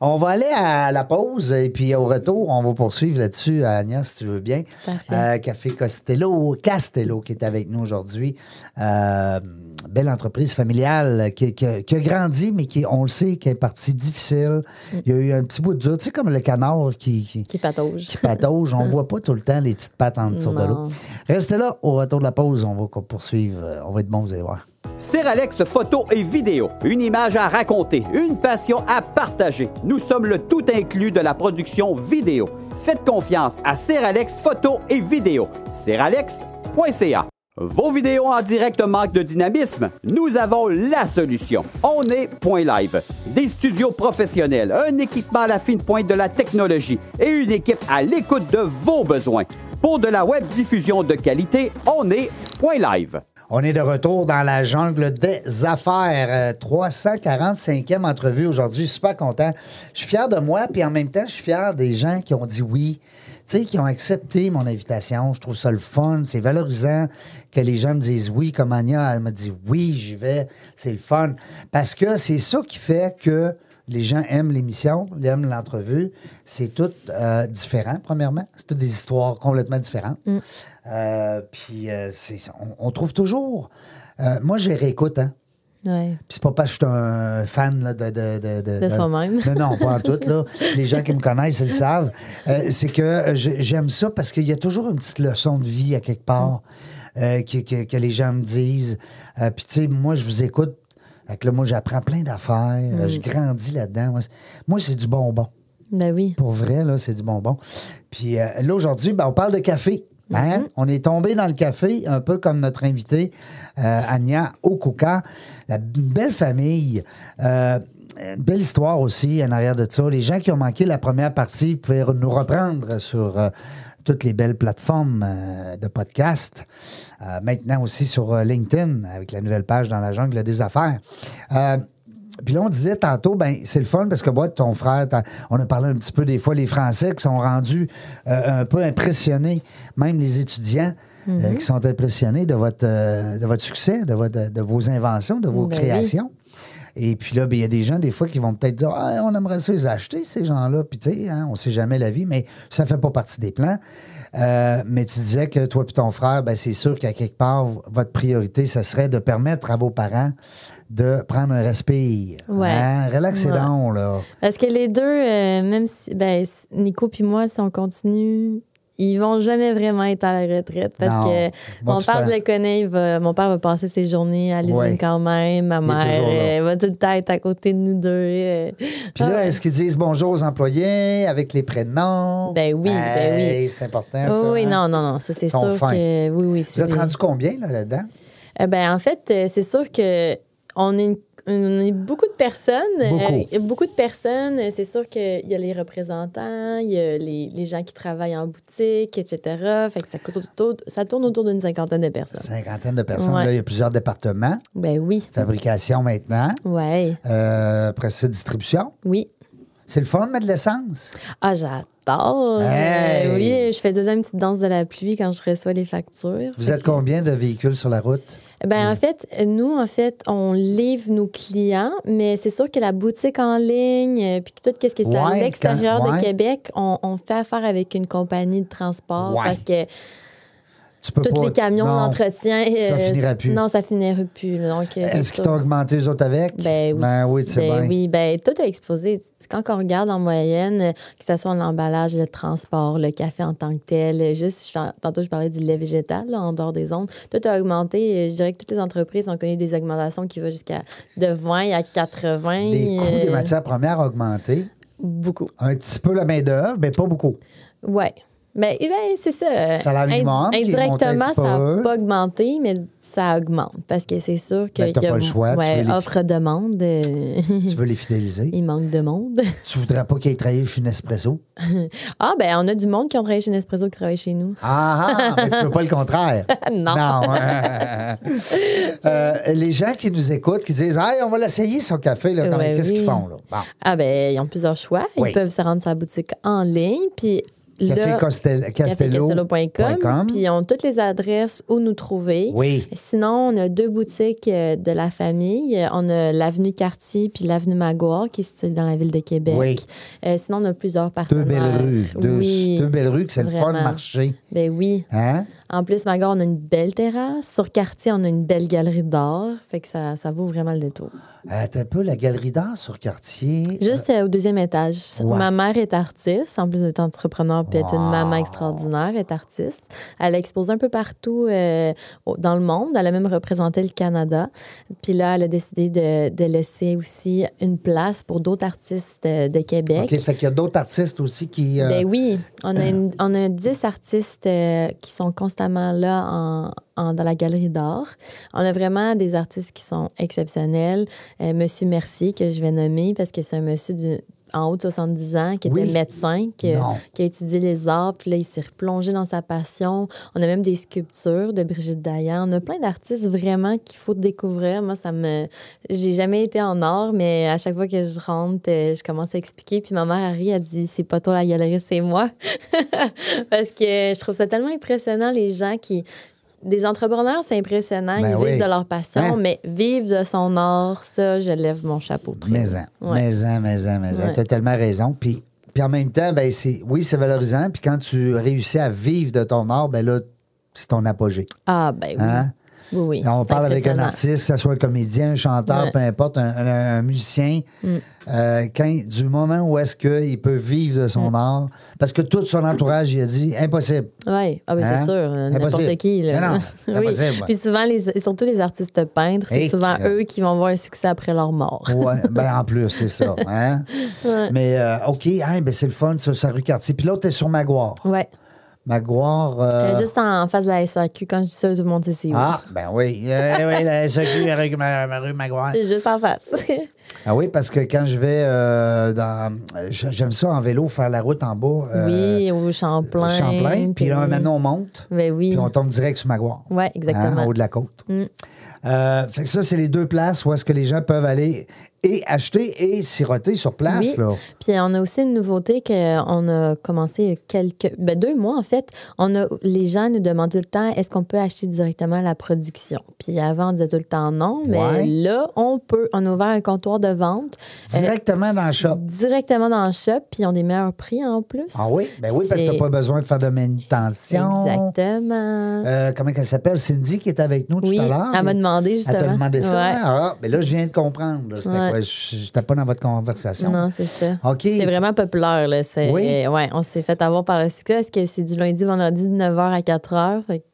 [SPEAKER 1] On va aller à la pause et puis au retour, on va poursuivre là-dessus, Agnès, si tu veux bien. Euh, Café Costello, Castello, qui est avec nous aujourd'hui. Euh, belle entreprise familiale qui, qui- qui a grandi, mais qui, on le sait, qui est partie difficile. Il y a eu un petit bout de dur, tu sais, comme le canard qui, qui,
[SPEAKER 3] qui patauge.
[SPEAKER 1] qui patauge. On voit pas tout le temps les petites pattes en dessous de l'eau. Restez là, au retour de la pause, on va poursuivre. On va être bon, vous allez voir.
[SPEAKER 4] Seralex photo et vidéo, une image à raconter, une passion à partager. Nous sommes le tout inclus de la production vidéo. Faites confiance à Seralex photo et vidéo. Seralex.ca. Vos vidéos en direct manquent de dynamisme? Nous avons la solution. On est Point Live. Des studios professionnels, un équipement à la fine pointe de la technologie et une équipe à l'écoute de vos besoins. Pour de la web diffusion de qualité, on est Point Live.
[SPEAKER 1] On est de retour dans la jungle des affaires. Euh, 345e entrevue aujourd'hui. Super content. Je suis fier de moi, puis en même temps, je suis fier des gens qui ont dit oui. Tu sais, qui ont accepté mon invitation. Je trouve ça le fun. C'est valorisant que les gens me disent oui, comme Anya, elle me dit oui, j'y vais. C'est le fun. Parce que c'est ça qui fait que les gens aiment l'émission, ils aiment l'entrevue. C'est tout euh, différent, premièrement. C'est toutes des histoires complètement différentes. Euh, puis, euh, on, on trouve toujours. moi, je les réécoute, hein.
[SPEAKER 3] Ouais.
[SPEAKER 1] Puis c'est pas parce que je suis un fan là, de, de, de,
[SPEAKER 3] De soi-même.
[SPEAKER 1] Non, pas en tout. Là. Les gens qui me connaissent, ils le savent. C'est que j'ai- j'aime ça parce qu'il y a toujours une petite leçon de vie à quelque part que, que- que les gens me disent. Puis, tu sais, moi, je vous écoute. Fait que là, moi, j'apprends plein d'affaires. Euh, Je grandis là-dedans. Moi, c'est- du bonbon.
[SPEAKER 3] Ben oui.
[SPEAKER 1] Pour vrai, là, c'est du bonbon. Puis euh, là, aujourd'hui, ben, on parle de café. Hein? On est tombé dans le café, un peu comme notre invité, euh, Anya Okuka. La une belle famille. Euh, une belle histoire aussi en arrière de ça. Les gens qui ont manqué la première partie, vous pouvez nous reprendre sur euh, toutes les belles plateformes euh, de podcast. Euh, maintenant aussi sur euh, LinkedIn avec la nouvelle page dans la jungle des affaires. Puis là, on disait tantôt, ben c'est le fun parce que moi, ton frère, on a parlé un petit peu des fois, les Français qui sont rendus un peu impressionnés, même les étudiants euh, qui sont impressionnés de votre, de votre succès, de, votre, de vos inventions, de vos
[SPEAKER 3] Ben oui.
[SPEAKER 1] Et puis là, ben, il y a des gens, des fois, qui vont peut-être dire Ah, on aimerait ça les acheter, ces gens-là. Puis, tu sais, hein, on sait jamais la vie, mais ça fait pas partie des plans. Euh, mais tu disais que toi et ton frère, ben, c'est sûr qu'à quelque part, votre priorité, ce serait de permettre à vos parents de prendre un respire.
[SPEAKER 3] Ouais.
[SPEAKER 1] Hein? Relaxez
[SPEAKER 3] Ouais.
[SPEAKER 1] donc, là.
[SPEAKER 3] Parce que les deux, euh, même si ben, Nico puis moi, si on continue, ils vont jamais vraiment être à la retraite. Parce
[SPEAKER 1] Non.
[SPEAKER 3] que mon père,
[SPEAKER 1] faire-
[SPEAKER 3] je le connais, il va- mon père va passer ses journées à l'usine
[SPEAKER 1] Ouais.
[SPEAKER 3] quand même. Ma
[SPEAKER 1] Il
[SPEAKER 3] mère euh, va tout le temps être à côté de nous deux. euh.
[SPEAKER 1] Puis là, est-ce qu'ils disent bonjour aux employés avec les prénoms?
[SPEAKER 3] Ben oui, ben oui.
[SPEAKER 1] C'est important, ça.
[SPEAKER 3] Oui,
[SPEAKER 1] hein?
[SPEAKER 3] non, non, non, ça c'est sûr
[SPEAKER 1] fins.
[SPEAKER 3] que oui, oui.
[SPEAKER 1] Vous êtes rendu combien là, là-dedans?
[SPEAKER 3] Euh, ben, en fait, euh, c'est sûr que on est, une- beaucoup de personnes.
[SPEAKER 1] Beaucoup.
[SPEAKER 3] Euh, beaucoup de personnes. C'est sûr qu'il y a les représentants, il y a les, les gens qui travaillent en boutique, etc. Fait que ça, coûte autour- ça tourne autour d'une cinquantaine de personnes.
[SPEAKER 1] Cinquantaine de personnes.
[SPEAKER 3] Ouais.
[SPEAKER 1] Là, il y a plusieurs départements.
[SPEAKER 3] Ben oui.
[SPEAKER 1] Fabrication maintenant.
[SPEAKER 3] Ouais.
[SPEAKER 1] Euh, après ça, distribution.
[SPEAKER 3] Oui.
[SPEAKER 1] C'est le fun de mettre de l'essence.
[SPEAKER 3] Ah, j'adore.
[SPEAKER 1] Hey!
[SPEAKER 3] Euh, oui, je fais une petite danse de la pluie quand je reçois les factures.
[SPEAKER 1] Vous êtes
[SPEAKER 3] que-
[SPEAKER 1] combien de véhicules sur la route?
[SPEAKER 3] Ben, en fait, nous, en fait, on livre nos clients, mais c'est sûr que la boutique en ligne, euh, puis tout ce qui est à
[SPEAKER 1] Ouais,
[SPEAKER 3] l'extérieur
[SPEAKER 1] ouais.
[SPEAKER 3] de Québec, on, on fait affaire avec une compagnie de transport
[SPEAKER 1] Ouais.
[SPEAKER 3] parce que
[SPEAKER 1] Tu peux
[SPEAKER 3] tous
[SPEAKER 1] pas-
[SPEAKER 3] les camions d'entretien.
[SPEAKER 1] ça
[SPEAKER 3] euh,
[SPEAKER 1] finirait plus.
[SPEAKER 3] Non, ça finirait plus. Donc, euh,
[SPEAKER 1] Est-ce qu'ils t'ont augmenté les autres avec?
[SPEAKER 3] Ben oui.
[SPEAKER 1] Ben oui,
[SPEAKER 3] Ben
[SPEAKER 1] bien.
[SPEAKER 3] oui, ben tout a explosé. Quand on regarde en moyenne, euh, que ce soit l'emballage, le transport, le café en tant que tel, juste, je- tantôt je parlais du lait végétal là, en dehors des ondes, tout a augmenté. Je dirais que toutes les entreprises ont connu des augmentations qui vont jusqu'à de 20 à 80.
[SPEAKER 1] Les coûts des matières premières ont augmenté.
[SPEAKER 3] Beaucoup.
[SPEAKER 1] Un petit peu la main-d'œuvre, mais pas beaucoup.
[SPEAKER 3] Ouais. Ben, eh ben, c'est ça.
[SPEAKER 1] Monté un
[SPEAKER 3] indirectement, ça n'a pas augmenté, mais ça augmente. Parce que c'est sûr que
[SPEAKER 1] Ben,
[SPEAKER 3] y a-
[SPEAKER 1] pas le choix, tu veux
[SPEAKER 3] offre-demande. euh,
[SPEAKER 1] Tu veux les fidéliser?
[SPEAKER 3] il manque de monde.
[SPEAKER 1] tu voudrais pas qu'ils aient travaillé chez Nespresso?
[SPEAKER 3] Ah, ben, on a du monde qui ont travaillé chez Nespresso qui travaille chez nous.
[SPEAKER 1] Ah, ah, mais tu veux pas le contraire.
[SPEAKER 3] Non.
[SPEAKER 1] hein. Euh, les gens qui nous écoutent, qui disent Hey, on va l'essayer son café, là, comment-
[SPEAKER 3] Ouais,
[SPEAKER 1] qu'est-ce qu'ils font? Là? Bon.
[SPEAKER 3] Ah, ben, ils ont plusieurs choix.
[SPEAKER 1] Oui.
[SPEAKER 3] Ils peuvent se rendre sur la boutique en ligne, puis Cafécastello.com, puis ils ont toutes les adresses où nous trouver.
[SPEAKER 1] Oui.
[SPEAKER 3] Sinon, on a deux boutiques euh, de la famille. On a l'avenue Cartier puis l'avenue Maguire qui se situe dans la ville de Québec.
[SPEAKER 1] Oui.
[SPEAKER 3] Euh, sinon, on a plusieurs
[SPEAKER 1] Deux
[SPEAKER 3] partenaires.
[SPEAKER 1] belles rues. Deux,
[SPEAKER 3] oui.
[SPEAKER 1] deux belles rues que c'est le fun de marcher.
[SPEAKER 3] Ben oui.
[SPEAKER 1] Hein?
[SPEAKER 3] En plus, Maguire, on a une belle terrasse. Sur Cartier, on a une belle galerie d'art. Fait que ça, ça vaut vraiment le détour.
[SPEAKER 1] Euh, T'as un peu la galerie d'art sur quartier.
[SPEAKER 3] Juste euh, au deuxième étage.
[SPEAKER 1] Ouais.
[SPEAKER 3] Ma mère est artiste, en plus d'être entrepreneur, puis être une
[SPEAKER 1] Wow.
[SPEAKER 3] maman extraordinaire, est artiste. Elle a exposé un peu partout euh, dans le monde. Elle a même représenté le Canada. Puis là, elle a décidé de, de laisser aussi une place pour d'autres artistes euh, de Québec.
[SPEAKER 1] OK, ça fait qu'il y a d'autres artistes aussi qui. euh,
[SPEAKER 3] Ben oui, on a, une- on a 10 artistes euh, qui sont constamment là en, en- dans la galerie d'art. On a vraiment des artistes qui sont exceptionnels. Monsieur Mercier, que je vais nommer parce que c'est un monsieur du- en haut de 70 ans qui était médecin, qui a étudié les arts, puis là, il s'est replongé dans sa passion. On a même des sculptures de Brigitte Dayan. On a plein d'artistes vraiment qu'il faut découvrir. Moi, ça me... J'ai jamais été en art, mais à chaque fois que je rentre, euh, je commence à expliquer. Puis ma mère, Harry, a dit « C'est pas toi la galerie, c'est moi. » Parce que je trouve ça tellement impressionnant, les gens qui... Des entrepreneurs, c'est impressionnant.
[SPEAKER 1] Ben
[SPEAKER 3] ils
[SPEAKER 1] oui.
[SPEAKER 3] vivent de leur passion,
[SPEAKER 1] Hein?
[SPEAKER 3] mais vivre de son art, ça, je lève mon chapeau. très
[SPEAKER 1] Mais
[SPEAKER 3] haut.
[SPEAKER 1] en,
[SPEAKER 3] Ouais.
[SPEAKER 1] mais en, mais en, mais en.
[SPEAKER 3] Ouais.
[SPEAKER 1] T'as tellement raison. Puis, puis en même temps, ben, c'est, oui, c'est valorisant. Puis quand tu réussis à vivre de ton art, ben là, c'est ton apogée.
[SPEAKER 3] Ah, ben oui.
[SPEAKER 1] Hein?
[SPEAKER 3] Oui, oui,
[SPEAKER 1] On
[SPEAKER 3] c'est
[SPEAKER 1] parle avec un artiste, que ce soit un comédien, un chanteur,
[SPEAKER 3] Ouais. Mm.
[SPEAKER 1] peu importe, un, un- un musicien, euh, quand, du moment où est-ce qu'il peut vivre de
[SPEAKER 3] Mm.
[SPEAKER 1] son art, parce que tout son entourage, il a dit impossible.
[SPEAKER 3] Oui, ah, ben,
[SPEAKER 1] Hein?
[SPEAKER 3] c'est sûr, euh, n'importe qui. Là.
[SPEAKER 1] Non,
[SPEAKER 3] oui.
[SPEAKER 1] impossible.
[SPEAKER 3] Puis souvent, les, surtout les artistes peintres, c'est souvent eux qui vont voir un succès après leur mort.
[SPEAKER 1] Ouais, ben en plus, c'est ça. Hein?
[SPEAKER 3] Ouais.
[SPEAKER 1] Mais euh, OK, hein, ben c'est le fun, ça, sur rue Cartier. Puis l'autre est sur Maguire.
[SPEAKER 3] Ouais.
[SPEAKER 1] Maguire. euh,
[SPEAKER 3] juste en face de la SAQ, quand je dis ça, tout le monde où.
[SPEAKER 1] Ah, ben oui. Euh, oui, la SAQ, la rue, ma- rue
[SPEAKER 3] juste en face.
[SPEAKER 1] Ah oui, parce que quand je vais euh, dans. J'aime ça en vélo, faire la route en bas. euh,
[SPEAKER 3] oui, au Champlain.
[SPEAKER 1] Champlain. Puis là,
[SPEAKER 3] oui.
[SPEAKER 1] maintenant, on monte.
[SPEAKER 3] Ben oui.
[SPEAKER 1] Puis on tombe direct sur Maguire.
[SPEAKER 3] Ouais, exactement. Mm.
[SPEAKER 1] Hein, en haut de la côte. Euh, fait que ça, c'est les deux places où est-ce que les gens peuvent aller et acheter et siroter sur place.
[SPEAKER 3] Oui.
[SPEAKER 1] Là.
[SPEAKER 3] Puis on a aussi une nouveauté qu'on a commencé il y a quelques. Ben, deux mois, en fait. On a, les gens nous demandent tout le temps est-ce qu'on peut acheter directement la production? Puis avant, on disait tout le temps non, mais
[SPEAKER 1] Ouais.
[SPEAKER 3] là, on peut. On a ouvert un comptoir de vente. euh,
[SPEAKER 1] Directement dans le shop.
[SPEAKER 3] directement dans le shop, puis ils ont des meilleurs prix en plus.
[SPEAKER 1] Ah oui? Ben oui, parce que tu
[SPEAKER 3] C'est-
[SPEAKER 1] pas besoin de faire de manutention.
[SPEAKER 3] Exactement.
[SPEAKER 1] Euh, comment elle s'appelle? Cindy qui est avec nous
[SPEAKER 3] oui,
[SPEAKER 1] tout à l'heure.
[SPEAKER 3] elle m'a demandé justement.
[SPEAKER 1] Elle t'a demandé ça?
[SPEAKER 3] Ouais.
[SPEAKER 1] Ah, mais là, je viens de comprendre. là.
[SPEAKER 3] Ouais.
[SPEAKER 1] Je n'étais pas dans votre conversation.
[SPEAKER 3] Non, c'est ça.
[SPEAKER 1] OK.
[SPEAKER 3] C'est vraiment populaire. Là. C'est,
[SPEAKER 1] Oui.
[SPEAKER 3] ouais, on s'est fait avoir par le succès parce que c'est du lundi au vendredi de 9h à 4h. Fait que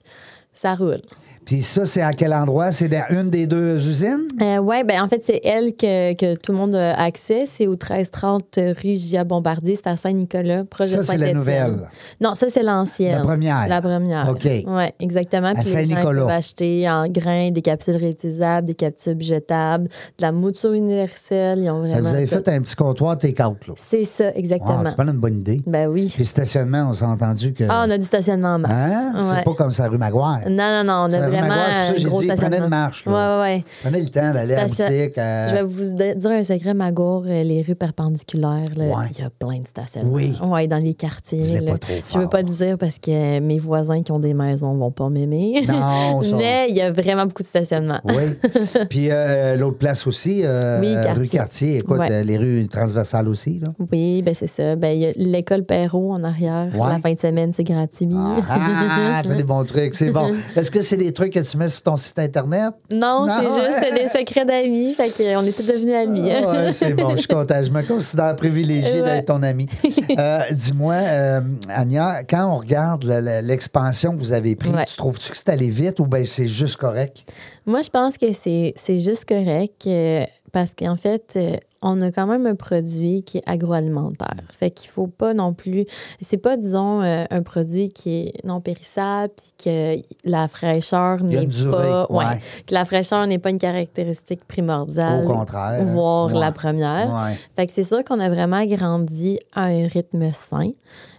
[SPEAKER 3] ça roule.
[SPEAKER 1] Puis ça, c'est à quel endroit? C'est dans une des deux usines?
[SPEAKER 3] Euh, oui, ben en fait, c'est elle que, que tout le monde a accès. C'est au 1330 rue Gia Bombardier. C'est à Saint-Nicolas, proche
[SPEAKER 1] Ça,
[SPEAKER 3] de
[SPEAKER 1] c'est la nouvelle.
[SPEAKER 3] Non, ça, c'est l'ancienne.
[SPEAKER 1] La première.
[SPEAKER 3] La première.
[SPEAKER 1] OK.
[SPEAKER 3] Oui, exactement. Gens
[SPEAKER 1] Saint-Nicolas.
[SPEAKER 3] peuvent acheter en grains des capsules réutilisables, des capsules jetables, de la mouture universelle. Ils ont vraiment.
[SPEAKER 1] Vous avez fait un petit comptoir take-out. Là.
[SPEAKER 3] C'est ça, exactement.
[SPEAKER 1] Wow, c'est pas une bonne idée.
[SPEAKER 3] Ben oui.
[SPEAKER 1] Puis stationnement, on s'est entendu que.
[SPEAKER 3] Ah, on a du stationnement en masse.
[SPEAKER 1] Hein? C'est pas comme ça rue Maguire.
[SPEAKER 3] Non, non, non, on
[SPEAKER 1] Ça,
[SPEAKER 3] a
[SPEAKER 1] rue
[SPEAKER 3] vraiment
[SPEAKER 1] Maguire, c'est pour ça que
[SPEAKER 3] un
[SPEAKER 1] j'ai
[SPEAKER 3] gros
[SPEAKER 1] dit, prenez une marche, là.
[SPEAKER 3] Ouais, ouais, ouais.
[SPEAKER 1] Prenez le temps d'aller à la boutique. euh,
[SPEAKER 3] Je vais vous dire un secret, Magour, euh, les rues perpendiculaires, là,
[SPEAKER 1] Ouais.
[SPEAKER 3] il y a plein de stationnements.
[SPEAKER 1] Oui.
[SPEAKER 3] Ouais, dans les quartiers. Là.
[SPEAKER 1] pas trop
[SPEAKER 3] Je veux pas le dire parce que mes voisins qui ont des maisons vont pas m'aimer.
[SPEAKER 1] Non, ça-
[SPEAKER 3] Mais il y a vraiment beaucoup de stationnement.
[SPEAKER 1] Oui. Puis euh, l'autre place aussi, euh,
[SPEAKER 3] Oui,
[SPEAKER 1] rue.
[SPEAKER 3] Cartier.
[SPEAKER 1] Écoute,
[SPEAKER 3] Ouais.
[SPEAKER 1] les rues transversales aussi. Là.
[SPEAKER 3] Oui, ben c'est ça. Ben, il y a l'école Perrault en arrière. La fin de semaine, c'est gratuit.
[SPEAKER 1] Ah, t'as des bons trucs, c'est bon. Est-ce que c'est des trucs que tu mets sur ton site Internet?
[SPEAKER 3] Non,
[SPEAKER 1] Non,
[SPEAKER 3] c'est juste des secrets d'amis. Fait qu'on est tous devenus amis.
[SPEAKER 1] Ah ouais, c'est bon, je suis content. Je me considère privilégié d'être ton ami. Euh, Dis-moi, euh, Anya, quand on regarde le- le- l'expansion que vous avez prise, tu trouves-tu que c'est allé vite ou bien c'est juste correct?
[SPEAKER 3] Moi, je pense que c'est c'est juste correct euh, parce qu'en fait, euh, on a quand même un produit qui est agroalimentaire. Fait qu'il faut pas non plus. C'est pas, disons, euh, un produit qui est non périssable puis que la fraîcheur n'est pas.
[SPEAKER 1] ouais.
[SPEAKER 3] que la fraîcheur n'est pas une caractéristique primordiale.
[SPEAKER 1] Au contraire.
[SPEAKER 3] Voire
[SPEAKER 1] Ouais.
[SPEAKER 3] la première. Fait que c'est sûr qu'on a vraiment grandi à un rythme sain.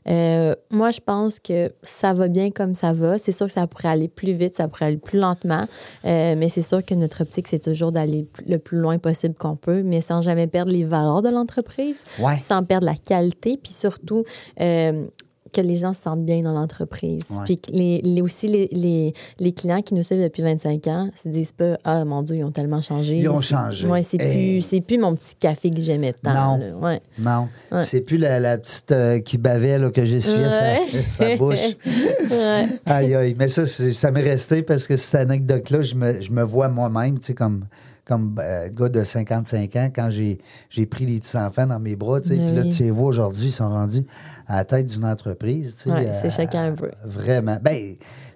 [SPEAKER 3] Euh, moi, je pense que ça va bien comme ça va. C'est sûr que ça pourrait aller plus vite, ça pourrait aller plus lentement. Euh, mais c'est sûr que notre optique, c'est toujours d'aller le plus loin possible qu'on peut, mais sans jamais perdre les valeurs de l'entreprise,
[SPEAKER 1] Ouais.
[SPEAKER 3] sans perdre la qualité, puis surtout euh, que les gens se sentent bien dans l'entreprise.
[SPEAKER 1] Ouais.
[SPEAKER 3] Puis les, les- aussi, les, les, les clients qui nous suivent depuis 25 ans se disent pas Ah, mon Dieu, ils ont tellement changé.
[SPEAKER 1] Ils ont changé.
[SPEAKER 3] Ouais, c'est
[SPEAKER 1] Hey.
[SPEAKER 3] plus, plus mon petit café que j'aimais tant.
[SPEAKER 1] Non.
[SPEAKER 3] Ouais.
[SPEAKER 1] Non,
[SPEAKER 3] Ouais.
[SPEAKER 1] c'est plus la, la petite euh, qui bavait là, que j'essuyais sa, sa bouche. Aïe, aïe. Mais ça, ça m'est resté parce que cette anecdote-là, je me, je me vois moi-même, tu sais, comme, comme euh, gars de 55 ans, quand j'ai pris les petits-enfants dans mes bras, tu sais.
[SPEAKER 3] Ben
[SPEAKER 1] Puis là, tu les vois aujourd'hui, ils sont rendus à la tête d'une entreprise, tu sais.
[SPEAKER 3] Ouais, c'est chacun un peu.
[SPEAKER 1] Vraiment. Ben,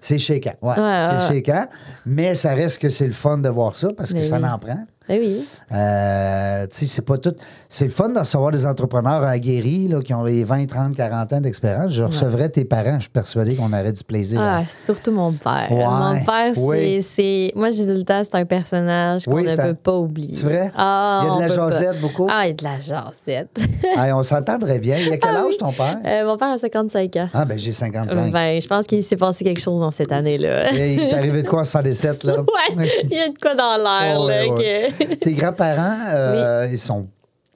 [SPEAKER 1] c'est chéquant. Ouais,
[SPEAKER 3] Ouais,
[SPEAKER 1] c'est
[SPEAKER 3] ouais.
[SPEAKER 1] Mais ça reste que c'est le fun de voir ça parce que
[SPEAKER 3] Ben
[SPEAKER 1] ça en prend.
[SPEAKER 3] Ben oui.
[SPEAKER 1] Euh, tu sais, c'est pas tout. C'est le fun de recevoir des entrepreneurs aguerris là, qui ont les 20, 30, 40 ans d'expérience. Je recevrais tes parents, je suis persuadé qu'on aurait du plaisir.
[SPEAKER 3] Ah, surtout mon père.
[SPEAKER 1] Ouais,
[SPEAKER 3] Mon père, c'est.
[SPEAKER 1] oui.
[SPEAKER 3] c'est- Moi, j'ai dit le temps, c'est un personnage qu'on
[SPEAKER 1] Oui,
[SPEAKER 3] ne
[SPEAKER 1] un-
[SPEAKER 3] peut pas oublier.
[SPEAKER 1] C'est vrai?
[SPEAKER 3] Ah,
[SPEAKER 1] Il y a de la jasette beaucoup?
[SPEAKER 3] Ah, il y a de la jasette.
[SPEAKER 1] Hey, on s'entendrait bien. Il a quel âge ton père?
[SPEAKER 3] Euh, mon père a 55 ans.
[SPEAKER 1] Ah, ben j'ai 55.
[SPEAKER 3] Ben, je pense qu'il s'est passé quelque chose dans cette année-là.
[SPEAKER 1] Il t'est arrivé de quoi en 77, là?
[SPEAKER 3] ouais, il y a de quoi dans l'air,
[SPEAKER 1] Ouais,
[SPEAKER 3] là.
[SPEAKER 1] ouais.
[SPEAKER 3] que-
[SPEAKER 1] Tes grands-parents, euh, ils sont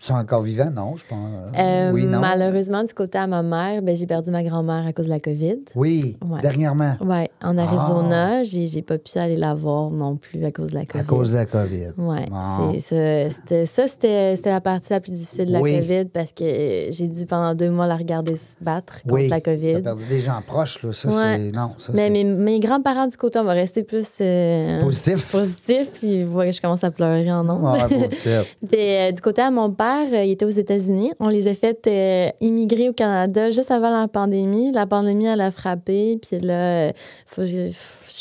[SPEAKER 1] Es encore vivant? Non, je pense.
[SPEAKER 3] Euh,
[SPEAKER 1] oui, non.
[SPEAKER 3] Malheureusement, du côté à ma mère, ben, j'ai perdu ma grand-mère à cause de la COVID.
[SPEAKER 1] Oui,
[SPEAKER 3] Ouais.
[SPEAKER 1] dernièrement.
[SPEAKER 3] Oui, en Arizona, j'ai j'ai pas pu aller la voir non plus à cause de la COVID.
[SPEAKER 1] À cause de la COVID.
[SPEAKER 3] Ouais,
[SPEAKER 1] Bon.
[SPEAKER 3] c'est ça. C'était, la partie la plus difficile de la
[SPEAKER 1] Oui.
[SPEAKER 3] COVID parce que j'ai dû pendant deux mois la regarder se battre contre
[SPEAKER 1] Oui.
[SPEAKER 3] la
[SPEAKER 1] Tu as
[SPEAKER 3] COVID.
[SPEAKER 1] perdu des gens proches, là. Ça,
[SPEAKER 3] Ouais.
[SPEAKER 1] c'est. Non, ça,
[SPEAKER 3] Mais mes, mes grands-parents du côté, on va rester plus euh,
[SPEAKER 1] positif.
[SPEAKER 3] positif, puis que je commence à pleurer en.
[SPEAKER 1] Ouais, positif.
[SPEAKER 3] Puis, euh, du côté à mon père, euh, il était aux États-Unis. On les a fait euh, immigrer au Canada juste avant la pandémie. La pandémie, elle a frappé. Puis là, euh, faut j'ai-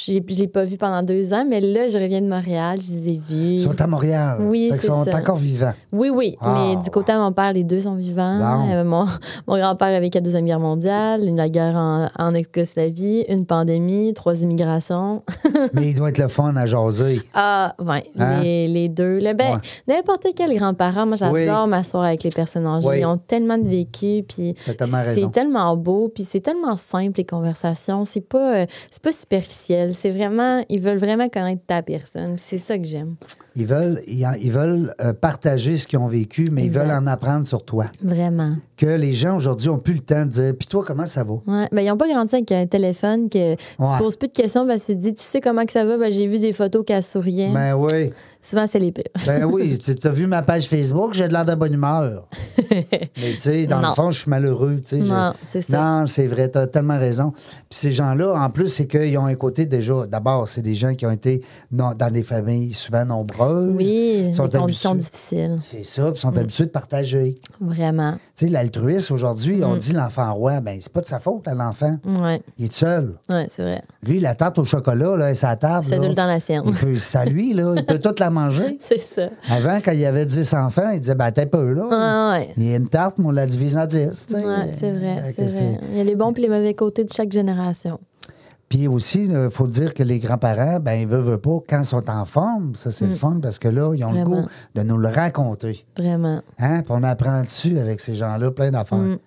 [SPEAKER 3] je ne l'ai pas vu pendant deux ans. Mais là, je reviens de Montréal. Je les ai vus.
[SPEAKER 1] Ils sont à Montréal.
[SPEAKER 3] Oui, c'est
[SPEAKER 1] sont
[SPEAKER 3] ça.
[SPEAKER 1] encore vivants.
[SPEAKER 3] Oui, oui. Mais du côté à mon père, les deux sont vivants. Euh, mon mon grand-père a vécu la Deuxième Guerre mondiale, une la guerre en, en Yougoslavie, une pandémie, trois immigrations.
[SPEAKER 1] Mais ils doivent être le fun à jaser.
[SPEAKER 3] Ah, ouais,
[SPEAKER 1] Hein?
[SPEAKER 3] les, les deux. Là, ben,
[SPEAKER 1] Ouais.
[SPEAKER 3] N'importe quel grand-parent, moi, j'adore
[SPEAKER 1] Oui.
[SPEAKER 3] m'asseoir avec les personnes âgées.
[SPEAKER 1] Oui.
[SPEAKER 3] Ils ont tellement de vécu, puis c'est tellement beau, puis c'est tellement simple, les conversations. C'est pas, euh, c'est pas superficiel. C'est vraiment, ils veulent vraiment connaître ta personne. C'est ça que j'aime.
[SPEAKER 1] Ils veulent, ils, en- ils veulent euh, partager ce qu'ils ont vécu, mais
[SPEAKER 3] Exact.
[SPEAKER 1] ils veulent en apprendre sur toi.
[SPEAKER 3] Vraiment.
[SPEAKER 1] Que les gens aujourd'hui ont plus le temps de dire Puis toi, comment ça va?
[SPEAKER 3] Ouais. Ben, ils n'ont pas grandi avec un téléphone que tu
[SPEAKER 1] Ouais.
[SPEAKER 3] poses plus de questions parce que tu te dis, tu sais comment que ça va? Ben, j'ai vu des photos qu'elle souriait.
[SPEAKER 1] Ben oui.
[SPEAKER 3] Souvent, c'est les pires.
[SPEAKER 1] Ben oui, tu as vu ma page Facebook, j'ai de l'air de bonne humeur. Mais tu sais, dans
[SPEAKER 3] Non.
[SPEAKER 1] le fond, je suis malheureux. tu sais,
[SPEAKER 3] Non, c'est ça.
[SPEAKER 1] Non, c'est vrai, tu as tellement raison. Puis ces gens-là, en plus, c'est qu'ils ont un côté déjà. D'abord, c'est des gens qui ont été dans des familles souvent nombreuses.
[SPEAKER 3] Oui,
[SPEAKER 1] sont
[SPEAKER 3] des conditions difficiles.
[SPEAKER 1] C'est ça, puis ils
[SPEAKER 3] Mm.
[SPEAKER 1] sont habitués de partager.
[SPEAKER 3] Vraiment.
[SPEAKER 1] Tu sais, l'altruisme, aujourd'hui,
[SPEAKER 3] Mm.
[SPEAKER 1] on dit l'enfant roi, ben c'est pas de sa faute à l'enfant.
[SPEAKER 3] Ouais,
[SPEAKER 1] Il est seul.
[SPEAKER 3] ouais c'est vrai.
[SPEAKER 1] Lui, la tarte au chocolat, là, sa table.
[SPEAKER 3] C'est temps la sienne.
[SPEAKER 1] il peut- C'est à lui, là. Il peut toute la manger.
[SPEAKER 3] C'est ça.
[SPEAKER 1] Avant, quand il y avait 10 enfants, il disait, ben, t'es peu, là.
[SPEAKER 3] Ah, ouais.
[SPEAKER 1] Il y a une tarte, mais on la divise en 10. tu sais.
[SPEAKER 3] Ouais, c'est vrai, c'est vrai. Il y a les bons et les mauvais côtés de chaque génération.
[SPEAKER 1] Puis aussi, il faut dire que les grands-parents, ben, ils veulent, veulent pas, quand ils sont en forme, ça, c'est le fun, parce que là, ils ont le
[SPEAKER 3] Mm.
[SPEAKER 1] Goût de nous le raconter.
[SPEAKER 3] Vraiment.
[SPEAKER 1] Hein? Puis on apprend dessus avec ces gens-là, plein d'affaires.
[SPEAKER 3] Mm.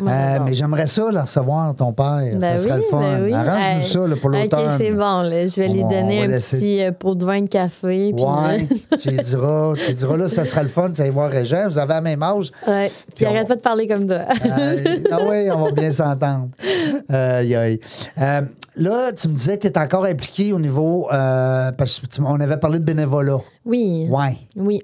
[SPEAKER 1] Euh,
[SPEAKER 3] Moi,
[SPEAKER 1] mais j'aimerais ça, le recevoir, ton père.
[SPEAKER 3] Ben
[SPEAKER 1] ça serait
[SPEAKER 3] oui,
[SPEAKER 1] le fun.
[SPEAKER 3] ben oui.
[SPEAKER 1] Arrange-nous ça là, pour l'automne.
[SPEAKER 3] OK, c'est bon. Là. Je vais lui
[SPEAKER 1] On- on
[SPEAKER 3] donner un
[SPEAKER 1] laisser-
[SPEAKER 3] petit euh, pot de vin de café. Puis,
[SPEAKER 1] Ouais, tu lui diras, tu lui diras, là, ça sera le fun, tu vas voir Régent, vous avez la même âge.
[SPEAKER 3] ouais.
[SPEAKER 1] Puis
[SPEAKER 3] arrête pas de parler comme toi.
[SPEAKER 1] Euh, ah oui, on va bien s'entendre. Euh, là, tu me disais que tu es encore impliqué au niveau. parce que tu- on avait parlé de bénévolat.
[SPEAKER 3] oui.
[SPEAKER 1] Ouais.
[SPEAKER 3] Oui.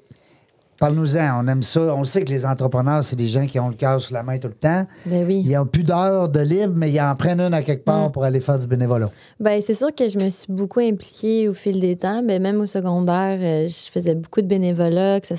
[SPEAKER 1] Parle-nous-en. On aime ça. On sait que les entrepreneurs, c'est des gens qui ont le cœur sur la main tout le temps.
[SPEAKER 3] Ben oui.
[SPEAKER 1] Ils n'ont plus d'heures de libre, mais ils en prennent une à quelque
[SPEAKER 3] Mm.
[SPEAKER 1] part pour aller faire du bénévolat.
[SPEAKER 3] Ben, c'est sûr que je me suis beaucoup impliquée au fil des temps. Ben, même au secondaire, euh, je faisais beaucoup de bénévolat, que ça,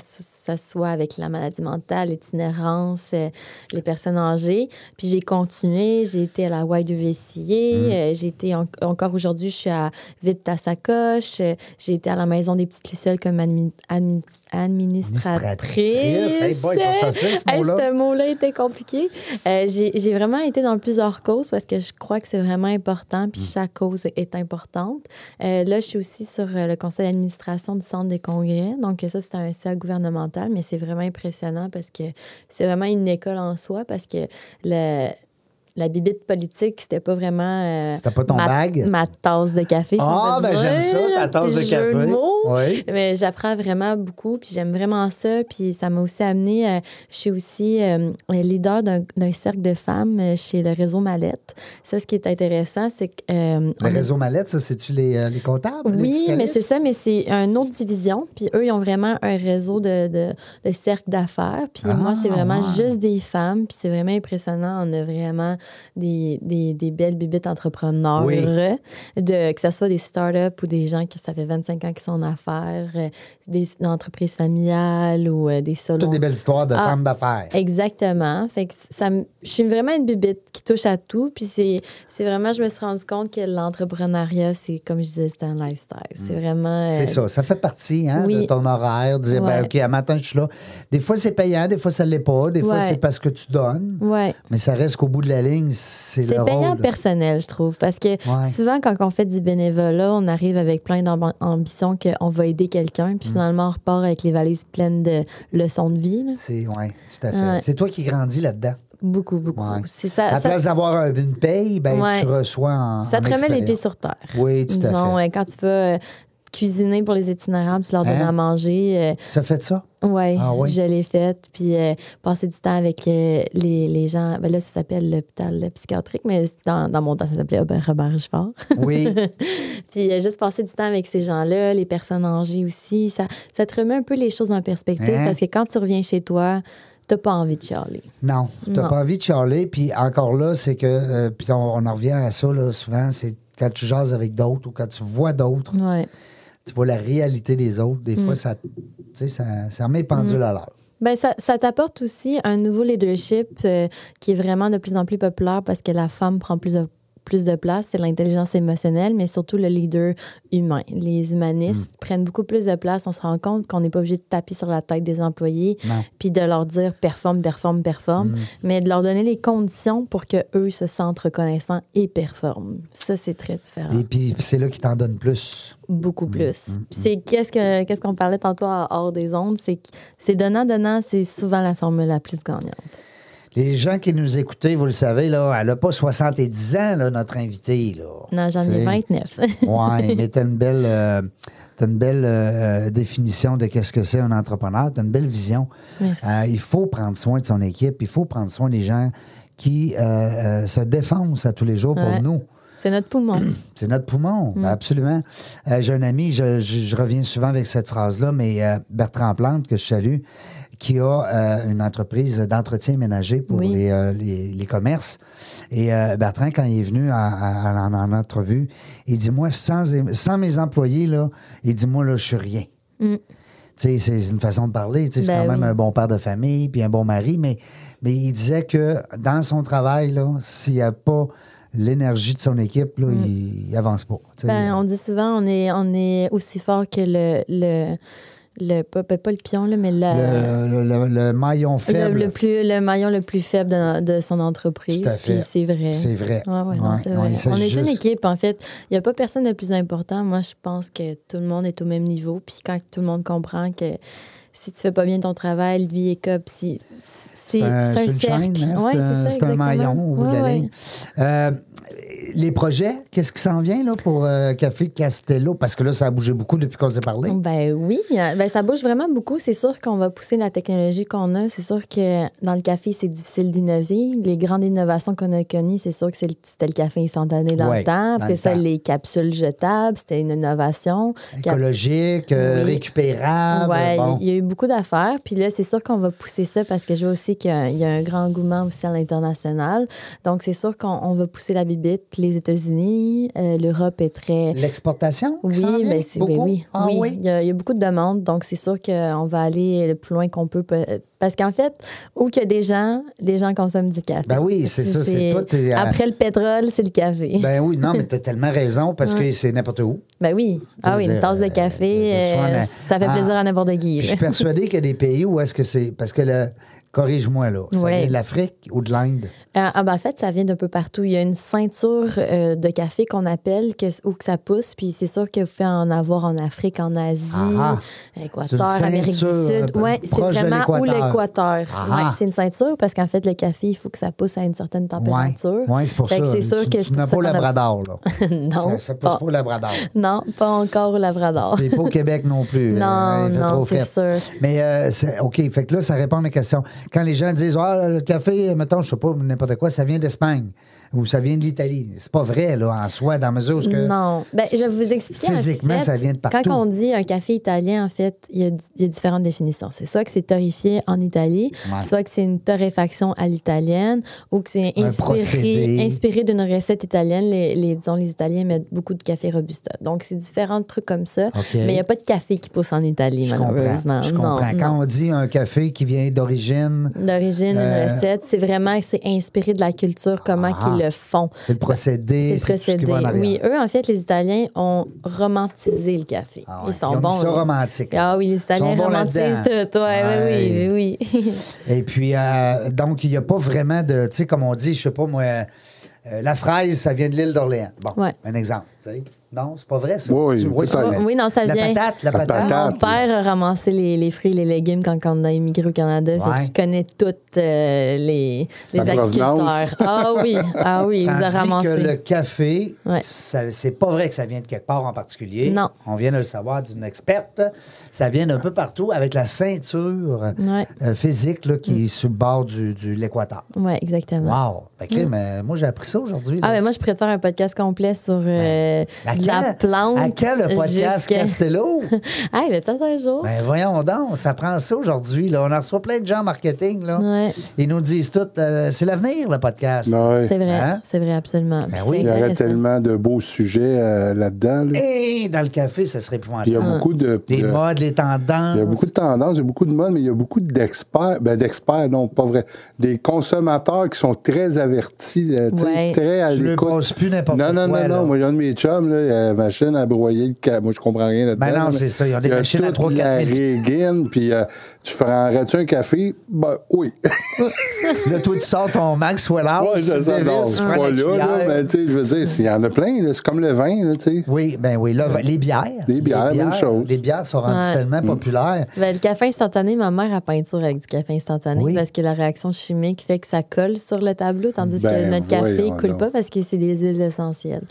[SPEAKER 3] ça soit avec la maladie mentale, l'itinérance, euh, les personnes âgées. Puis j'ai continué, j'ai été à la YWCA, euh, j'ai été en- encore aujourd'hui, je suis à Vite ta sacoche, euh, j'ai été à la Maison des petites lucioles comme admi- admi- administratrice.
[SPEAKER 1] Hey boy, pas facile, ce
[SPEAKER 3] Hey,
[SPEAKER 1] mot-là.
[SPEAKER 3] était compliqué. J'ai vraiment été dans plusieurs causes parce que je crois que c'est vraiment important, puis chaque cause est importante. Là, je suis aussi sur le conseil d'administration du Centre des congrès. Donc, ça, c'est un CA gouvernemental, mais c'est vraiment impressionnant parce que c'est vraiment une école en soi parce que le. La bibite politique, c'était pas vraiment. euh,
[SPEAKER 1] C'était pas ton
[SPEAKER 3] ma? Ma tasse de café.
[SPEAKER 1] Ah,
[SPEAKER 3] peut
[SPEAKER 1] ben, j'aime ça, ta tasse de café.
[SPEAKER 3] mots.
[SPEAKER 1] Oui.
[SPEAKER 3] Mais j'apprends vraiment beaucoup, puis j'aime vraiment ça. Puis ça m'a aussi amené. euh, je suis aussi euh, leader d'un cercle de femmes chez le réseau Mallette. Ça, ce qui est intéressant, c'est que.
[SPEAKER 1] Le réseau Mallette, ça, c'est-tu les, les comptables? les
[SPEAKER 3] oui, mais c'est ça, mais c'est une autre division. Puis eux, ils ont vraiment un réseau de, de, de cercles d'affaires. Puis
[SPEAKER 1] Ah,
[SPEAKER 3] moi, c'est vraiment
[SPEAKER 1] ouais.
[SPEAKER 3] juste des femmes. Puis c'est vraiment impressionnant. On a vraiment des, des, des belles bibites entrepreneurs.
[SPEAKER 1] Oui.
[SPEAKER 3] De, que ce soit des startups ou des gens qui ça fait 25 ans qui sont en affaires, euh, des entreprises familiales ou euh, des solos.
[SPEAKER 1] Toutes des belles histoires de
[SPEAKER 3] Ah.
[SPEAKER 1] femmes d'affaires.
[SPEAKER 3] Exactement. Fait que ça, je suis vraiment une bibite qui touche à tout. Puis c'est, vraiment, je me suis rendu compte que l'entrepreneuriat, c'est comme je disais, c'est un lifestyle. C'est vraiment. euh,
[SPEAKER 1] C'est ça, ça fait partie hein, de ton horaire. Dire, ben,
[SPEAKER 3] Ouais.
[SPEAKER 1] OK, à matin, je suis là. Des fois, c'est payant, des fois, ça ne l'est pas. Des fois,
[SPEAKER 3] Ouais.
[SPEAKER 1] c'est parce que tu donnes.
[SPEAKER 3] Ouais.
[SPEAKER 1] Mais ça reste qu'au bout de la ligne, c'est le
[SPEAKER 3] C'est payant
[SPEAKER 1] rôle.
[SPEAKER 3] personnel, je trouve. Parce que souvent, quand on fait du bénévolat, on arrive avec plein d'ambitions qu'on va aider quelqu'un. Puis finalement, on repart avec les valises pleines de leçons de vie.
[SPEAKER 1] C'est, ouais, tout à fait.
[SPEAKER 3] Ouais.
[SPEAKER 1] C'est toi qui grandis là-dedans.
[SPEAKER 3] Beaucoup, beaucoup.
[SPEAKER 1] Ouais.
[SPEAKER 3] C'est ça.
[SPEAKER 1] à
[SPEAKER 3] ça-
[SPEAKER 1] place d'avoir un- une paye, ben,
[SPEAKER 3] Ouais.
[SPEAKER 1] tu reçois en.
[SPEAKER 3] Ça te remet les pieds sur terre.
[SPEAKER 1] Oui, tout à
[SPEAKER 3] Disons,
[SPEAKER 1] fait.
[SPEAKER 3] euh, quand tu vas euh, cuisiner pour les itinérants, puis leur donner
[SPEAKER 1] Hein?
[SPEAKER 3] à manger. euh,
[SPEAKER 1] Tu as fait ça?
[SPEAKER 3] Ouais,
[SPEAKER 1] Ah oui?
[SPEAKER 3] je l'ai faite. Puis euh, passer du temps avec euh, les, les gens. Ben là, ça s'appelle l'hôpital psychiatrique, mais dans, dans mon temps, ça s'appelait Robert Richefort.
[SPEAKER 1] Oui.
[SPEAKER 3] puis juste passer du temps avec ces gens-là, les personnes âgées aussi, ça, ça te remet un peu les choses en perspective
[SPEAKER 1] Hein?
[SPEAKER 3] parce que quand tu reviens chez toi, t'as pas envie de chialer.
[SPEAKER 1] Non, t'as pas envie de chialer. Puis encore là, c'est que, puis on, on en revient à ça là, souvent, c'est quand tu jases avec d'autres ou quand tu vois d'autres,
[SPEAKER 3] Ouais.
[SPEAKER 1] Tu vois la réalité des autres. Des
[SPEAKER 3] Mm.
[SPEAKER 1] fois, ça, tu sais, ça, ça remet les pendules à l'heure.
[SPEAKER 3] Ben, ça, ça t'apporte aussi un nouveau leadership euh, qui est vraiment de plus en plus populaire parce que la femme prend plus de, plus de place. C'est l'intelligence émotionnelle, mais surtout le leader humain. Les humanistes prennent beaucoup plus de place. On se rend compte qu'on n'est pas obligé de taper sur la tête des employés puis de leur dire performe, performe, performe, mais de leur donner les conditions pour que eux se sentent reconnaissants et performent. Ça, c'est très différent.
[SPEAKER 1] Et puis, c'est là qu'ils t'en donnent plus.
[SPEAKER 3] Beaucoup plus. Puis c'est qu'est-ce que qu'est-ce qu'on parlait tantôt hors des ondes, c'est que c'est donnant donnant, c'est souvent la formule la plus gagnante.
[SPEAKER 1] Les gens qui nous écoutaient, vous le savez, là, elle n'a pas 70 ans, là, notre invitée. Là.
[SPEAKER 3] Non, j'en ai
[SPEAKER 1] T'sais.
[SPEAKER 3] 29.
[SPEAKER 1] Oui, mais tu as une belle, euh, t'as une belle euh, définition de qu'est-ce que c'est un entrepreneur. Tu as une belle vision.
[SPEAKER 3] Merci.
[SPEAKER 1] Euh, il faut prendre soin de son équipe. Il faut prendre soin des gens qui se défoncent à tous les jours pour nous.
[SPEAKER 3] c'est notre poumon.
[SPEAKER 1] C'est notre poumon,
[SPEAKER 3] Mm.
[SPEAKER 1] absolument. Euh, J'ai un ami, je, je- je reviens souvent avec cette phrase-là, mais euh, Bertrand Plante, que je salue, qui a euh, une entreprise d'entretien ménager pour
[SPEAKER 3] Oui.
[SPEAKER 1] les, euh, les, les commerces. Et euh, Bertrand, quand il est venu en, en entrevue, il dit, moi, sans, sans mes employés, là, il dit, moi, là, je suis rien. Tu sais, c'est une façon de parler. C'est
[SPEAKER 3] Mm. Ben
[SPEAKER 1] quand même un bon père de famille, puis un bon mari, mais, mais il disait que dans son travail, s'il n'y a pas l'énergie de son équipe, là, il, il avance pas.
[SPEAKER 3] Mm. Ben, on dit souvent on est, on est aussi fort que le. le, le pas, pas pas le pion, là, mais
[SPEAKER 1] le, le- le maillon
[SPEAKER 3] le,
[SPEAKER 1] faible.
[SPEAKER 3] le plus, le maillon le plus faible de, de son entreprise.
[SPEAKER 1] Tout à fait.
[SPEAKER 3] Puis c'est vrai.
[SPEAKER 1] C'est vrai.
[SPEAKER 3] Ouais, ouais, non, on est une équipe, en fait. Il n'y a pas personne de plus important. Moi, je pense que tout le monde est au même niveau. Puis quand tout le monde comprend que si tu fais pas bien ton travail, vie est comme si. C'est
[SPEAKER 1] un,
[SPEAKER 3] cercle. Ouais,
[SPEAKER 1] c'est un, maillon au bout de la ligne. Euh, les projets, qu'est-ce qui s'en vient là, pour euh, Café Castello? Parce que là, ça a bougé beaucoup depuis qu'on s'est parlé.
[SPEAKER 3] Ben oui, ben, ça bouge vraiment beaucoup. C'est sûr qu'on va pousser la technologie qu'on a. C'est sûr que dans le café, c'est difficile d'innover. Les grandes innovations qu'on a connues, c'est sûr que c'était le café instantané dans
[SPEAKER 1] Ouais,
[SPEAKER 3] le temps. Après ça, les capsules jetables, c'était une innovation.
[SPEAKER 1] Écologique, euh,
[SPEAKER 3] Oui.
[SPEAKER 1] récupérable. Bon.
[SPEAKER 3] il y a eu beaucoup d'affaires. Puis là, c'est sûr qu'on va pousser ça parce que je vois aussi qu'il y a- un grand engouement aussi à l'international. Donc, c'est sûr qu'on on va pousser la bibite. Les États-Unis, euh, l'Europe est très.
[SPEAKER 1] L'exportation?
[SPEAKER 3] Oui, ben c'est, ben
[SPEAKER 1] Beaucoup?
[SPEAKER 3] oui,
[SPEAKER 1] Ah
[SPEAKER 3] oui.
[SPEAKER 1] oui?
[SPEAKER 3] Il, y a, il y a beaucoup de demandes, donc c'est sûr qu'on va aller le plus loin qu'on peut. pe- Parce qu'en fait, où qu'il y a des gens, les gens consomment du café.
[SPEAKER 1] Ben oui, c'est ça, c'est toi, t'es à-
[SPEAKER 3] Après le pétrole, c'est le café.
[SPEAKER 1] Ben oui, non, mais tu as tellement raison parce que c'est n'importe où.
[SPEAKER 3] Ben oui. Ah oui, une tasse de
[SPEAKER 1] euh,
[SPEAKER 3] café,
[SPEAKER 1] euh,
[SPEAKER 3] euh, ça fait
[SPEAKER 1] Ah.
[SPEAKER 3] plaisir à n'importe qui.
[SPEAKER 1] Je suis persuadé qu'il y a des pays où est-ce que c'est. Parce que le. Corrige-moi, là. Ça
[SPEAKER 3] Ouais.
[SPEAKER 1] vient de l'Afrique ou de l'Inde?
[SPEAKER 3] Euh, ah ben, en fait, ça vient d'un peu partout. Il y a une ceinture euh, de café qu'on appelle que, où que ça pousse, puis c'est sûr que vous pouvez en avoir en Afrique, en Asie,
[SPEAKER 1] Ah ah.
[SPEAKER 3] Équateur, Amérique du Sud.
[SPEAKER 1] euh,
[SPEAKER 3] Ouais, c'est vraiment où
[SPEAKER 1] l'équateur. Ah
[SPEAKER 3] Ouais, c'est une ceinture parce qu'en fait, le café, il faut que ça pousse à une certaine température.
[SPEAKER 1] Oui, c'est pour
[SPEAKER 3] Fait
[SPEAKER 1] ça.
[SPEAKER 3] c'est sûr
[SPEAKER 1] tu,
[SPEAKER 3] que
[SPEAKER 1] n'as pas au Labrador, là.
[SPEAKER 3] non,
[SPEAKER 1] Ça, ça pousse
[SPEAKER 3] pas,
[SPEAKER 1] pas au Labrador.
[SPEAKER 3] non, pas encore au Labrador.
[SPEAKER 1] Puis pas au Québec non plus.
[SPEAKER 3] Non,
[SPEAKER 1] Euh, il fait
[SPEAKER 3] non, c'est sûr.
[SPEAKER 1] Mais euh, OK, fait que là, ça répond à mes questions. Quand les gens disent Ah, le café, mettons, je sais pas, n'importe quoi, ça vient d'Espagne ou ça vient de l'Italie. C'est pas vrai, là, en soi, dans la mesure où que.
[SPEAKER 3] Non. Ben, je vais vous expliquer. en
[SPEAKER 1] Physiquement,
[SPEAKER 3] fait,
[SPEAKER 1] ça vient de partout.
[SPEAKER 3] Quand on dit un café italien, en fait, il y a, il y a différentes définitions. C'est soit que c'est torréfié en Italie,
[SPEAKER 1] Ouais.
[SPEAKER 3] soit que c'est une torréfaction à l'italienne, ou que c'est inspiré, inspiré d'une recette italienne. Les, les- disons, les Italiens mettent beaucoup de café robusta. Donc, c'est différents trucs comme ça. Mais il n'y a pas de café qui pousse en Italie,
[SPEAKER 1] Je
[SPEAKER 3] malheureusement.
[SPEAKER 1] comprends. Je comprends.
[SPEAKER 3] Non,
[SPEAKER 1] Quand
[SPEAKER 3] non.
[SPEAKER 1] on dit un café qui vient d'origine,
[SPEAKER 3] D'origine,
[SPEAKER 1] Euh,
[SPEAKER 3] une recette, c'est vraiment c'est inspiré de la culture, comment
[SPEAKER 1] Ah.
[SPEAKER 3] qu'ils le font.
[SPEAKER 1] c'est le procédé,
[SPEAKER 3] C'est le
[SPEAKER 1] tout ce qui
[SPEAKER 3] procédé. Oui, eux, en fait, les Italiens ont romantisé le café.
[SPEAKER 1] Ah ouais.
[SPEAKER 3] Ils sont
[SPEAKER 1] Ils ont
[SPEAKER 3] bons.
[SPEAKER 1] ça
[SPEAKER 3] là.
[SPEAKER 1] romantique.
[SPEAKER 3] Ah oui, les Italiens
[SPEAKER 1] Ils sont
[SPEAKER 3] romantisent tout. Ouais,
[SPEAKER 1] Ouais.
[SPEAKER 3] Oui, oui, oui.
[SPEAKER 1] Et puis, euh, donc, il n'y a pas vraiment de, tu sais, comme on dit, je sais pas moi, euh, la fraise, ça vient de l'île d'Orléans. Bon, un exemple. tu tu sais. Non, c'est pas vrai, ça.
[SPEAKER 2] Oui,
[SPEAKER 1] c'est vrai.
[SPEAKER 3] Oui, non, ça
[SPEAKER 1] la
[SPEAKER 3] vient.
[SPEAKER 1] patate, la
[SPEAKER 2] La
[SPEAKER 1] patate.
[SPEAKER 2] patate.
[SPEAKER 3] Mon père a ramassé les, les fruits et les légumes quand, quand on a immigré au Canada. Fait
[SPEAKER 1] Ouais.
[SPEAKER 3] qu'il connaît toutes euh, les, les agriculteurs. Ah oui, ah oui, il les a
[SPEAKER 1] Tandis
[SPEAKER 3] ramassés.
[SPEAKER 1] que le café,
[SPEAKER 3] Ouais.
[SPEAKER 1] ça- c'est pas vrai que ça vient de quelque part en particulier.
[SPEAKER 3] Non.
[SPEAKER 1] On vient de le savoir d'une experte. Ça vient d'un peu partout avec la ceinture
[SPEAKER 3] Ouais.
[SPEAKER 1] euh, physique là, qui est sur le bord du, de l'équateur.
[SPEAKER 3] Oui, exactement.
[SPEAKER 1] Wow! Fait que, mais moi, j'ai appris ça aujourd'hui.
[SPEAKER 3] Ah, mais moi, je préfère un podcast complet sur euh, de la plante.
[SPEAKER 1] À quel le podcast
[SPEAKER 3] jusqu'à-
[SPEAKER 1] Castello?
[SPEAKER 3] ah, mais peut-être un jour.
[SPEAKER 1] Ben voyons donc, ça prend ça aujourd'hui. là. On en reçoit plein de gens en marketing. Là.
[SPEAKER 3] Ouais.
[SPEAKER 1] Ils nous disent tout, euh, c'est l'avenir, le podcast.
[SPEAKER 2] Ben ouais.
[SPEAKER 3] C'est vrai,
[SPEAKER 1] Hein?
[SPEAKER 3] c'est vrai, absolument.
[SPEAKER 1] Oui.
[SPEAKER 3] c'est
[SPEAKER 2] Il y aurait tellement de beaux sujets euh, là-dedans. là.
[SPEAKER 1] Et dans le café, ça serait
[SPEAKER 2] Puis il y a
[SPEAKER 1] épouvantable.
[SPEAKER 2] beaucoup de.
[SPEAKER 1] Les
[SPEAKER 2] de-
[SPEAKER 1] modes, les tendances.
[SPEAKER 2] Il y a beaucoup de tendances, il y a beaucoup de modes, mais il y a beaucoup d'experts. Ben, d'experts, non, pas vrai. Des consommateurs qui sont très avertis, euh, tu
[SPEAKER 3] Ouais.
[SPEAKER 2] très à
[SPEAKER 1] Tu
[SPEAKER 2] l'écoute.
[SPEAKER 1] passes plus n'importe
[SPEAKER 2] non, non,
[SPEAKER 1] quoi,
[SPEAKER 2] Non,
[SPEAKER 1] là.
[SPEAKER 2] non, Moi, j'ai un de mes chums, là, il a la machine à broyer le ca- Moi, je comprends rien là-dedans.
[SPEAKER 1] Ben non, c'est ça, des
[SPEAKER 2] il y a
[SPEAKER 1] machines à
[SPEAKER 2] toute
[SPEAKER 1] 3 4
[SPEAKER 2] la
[SPEAKER 1] 000.
[SPEAKER 2] régine, puis euh, tu ferais-tu un café? Ben oui.
[SPEAKER 1] Là, toi, tu sors ton Maxwell House,
[SPEAKER 2] c'est ça,
[SPEAKER 1] dévisses,
[SPEAKER 2] non, c'est pas là, là, mais tu sais, je veux dire, il y en a plein, c'est comme le vin, là, tu sais.
[SPEAKER 1] Oui, ben oui. Là, les bières.
[SPEAKER 2] Les bières, même chose.
[SPEAKER 1] Les bières sont rendues
[SPEAKER 3] Ouais.
[SPEAKER 1] tellement populaires.
[SPEAKER 3] Ben, le café instantané, ma mère a peinture avec du café instantané
[SPEAKER 1] Oui.
[SPEAKER 3] parce que la réaction chimique fait que ça colle sur le tableau, tandis
[SPEAKER 2] Ben,
[SPEAKER 3] que notre café
[SPEAKER 2] voyons
[SPEAKER 3] coule
[SPEAKER 2] donc.
[SPEAKER 3] pas parce que c'est des huiles essentielles.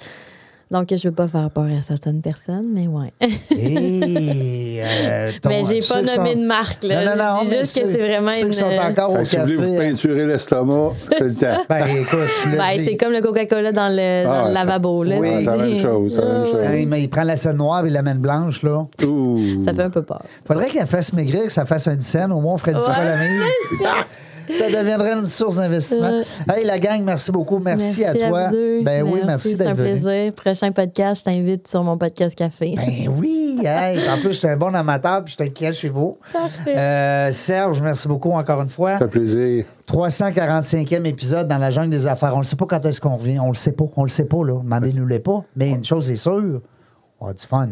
[SPEAKER 3] Donc, je veux pas faire peur à certaines personnes, mais ouais.
[SPEAKER 1] Et, euh, ton-
[SPEAKER 3] mais j'ai pas nommé
[SPEAKER 1] sont-
[SPEAKER 3] de marque, là.
[SPEAKER 1] Non, non, non.
[SPEAKER 3] Je dis
[SPEAKER 1] mais
[SPEAKER 3] juste que c'est vraiment
[SPEAKER 1] ceux
[SPEAKER 3] une.
[SPEAKER 1] qui sont encore
[SPEAKER 2] Fait
[SPEAKER 1] au
[SPEAKER 2] que si vous voulez vous peinturer l'estomac, c'est le temps.
[SPEAKER 1] Ben, écoute, je le
[SPEAKER 3] Ben, c'est comme le Coca-Cola dans le, dans
[SPEAKER 2] Ah,
[SPEAKER 3] le lavabo. Là,
[SPEAKER 1] Oui.
[SPEAKER 2] Ah, c'est la même chose, c'est la même chose.
[SPEAKER 1] Quand il, il prend la scène noire et la main blanche, là.
[SPEAKER 2] Ouh.
[SPEAKER 3] Ça fait un peu peur.
[SPEAKER 1] Faudrait qu'elle fasse maigrir, que ça fasse un 10 cents. Au moins, on ferait 10
[SPEAKER 3] Ouais,
[SPEAKER 1] la ça. Deviendrait une source d'investissement. Hey, la gang, merci beaucoup. Merci, à toi.
[SPEAKER 3] vous deux.
[SPEAKER 1] Ben oui, merci
[SPEAKER 3] C'est
[SPEAKER 1] d'être
[SPEAKER 3] un
[SPEAKER 1] venu.
[SPEAKER 3] plaisir. Prochain podcast, je t'invite sur mon podcast café.
[SPEAKER 1] Ben oui, hey, en plus, je suis un bon amateur puis je suis un client chez vous.
[SPEAKER 3] Parfait.
[SPEAKER 1] Euh, Serge, merci beaucoup encore une fois.
[SPEAKER 2] Ça fait plaisir.
[SPEAKER 1] 345e épisode dans la jungle des affaires. On ne sait pas quand est-ce qu'on revient. On le sait pas. On le sait pas, là. Demandez-nous-les pas. Mais une chose est sûre, on a du fun.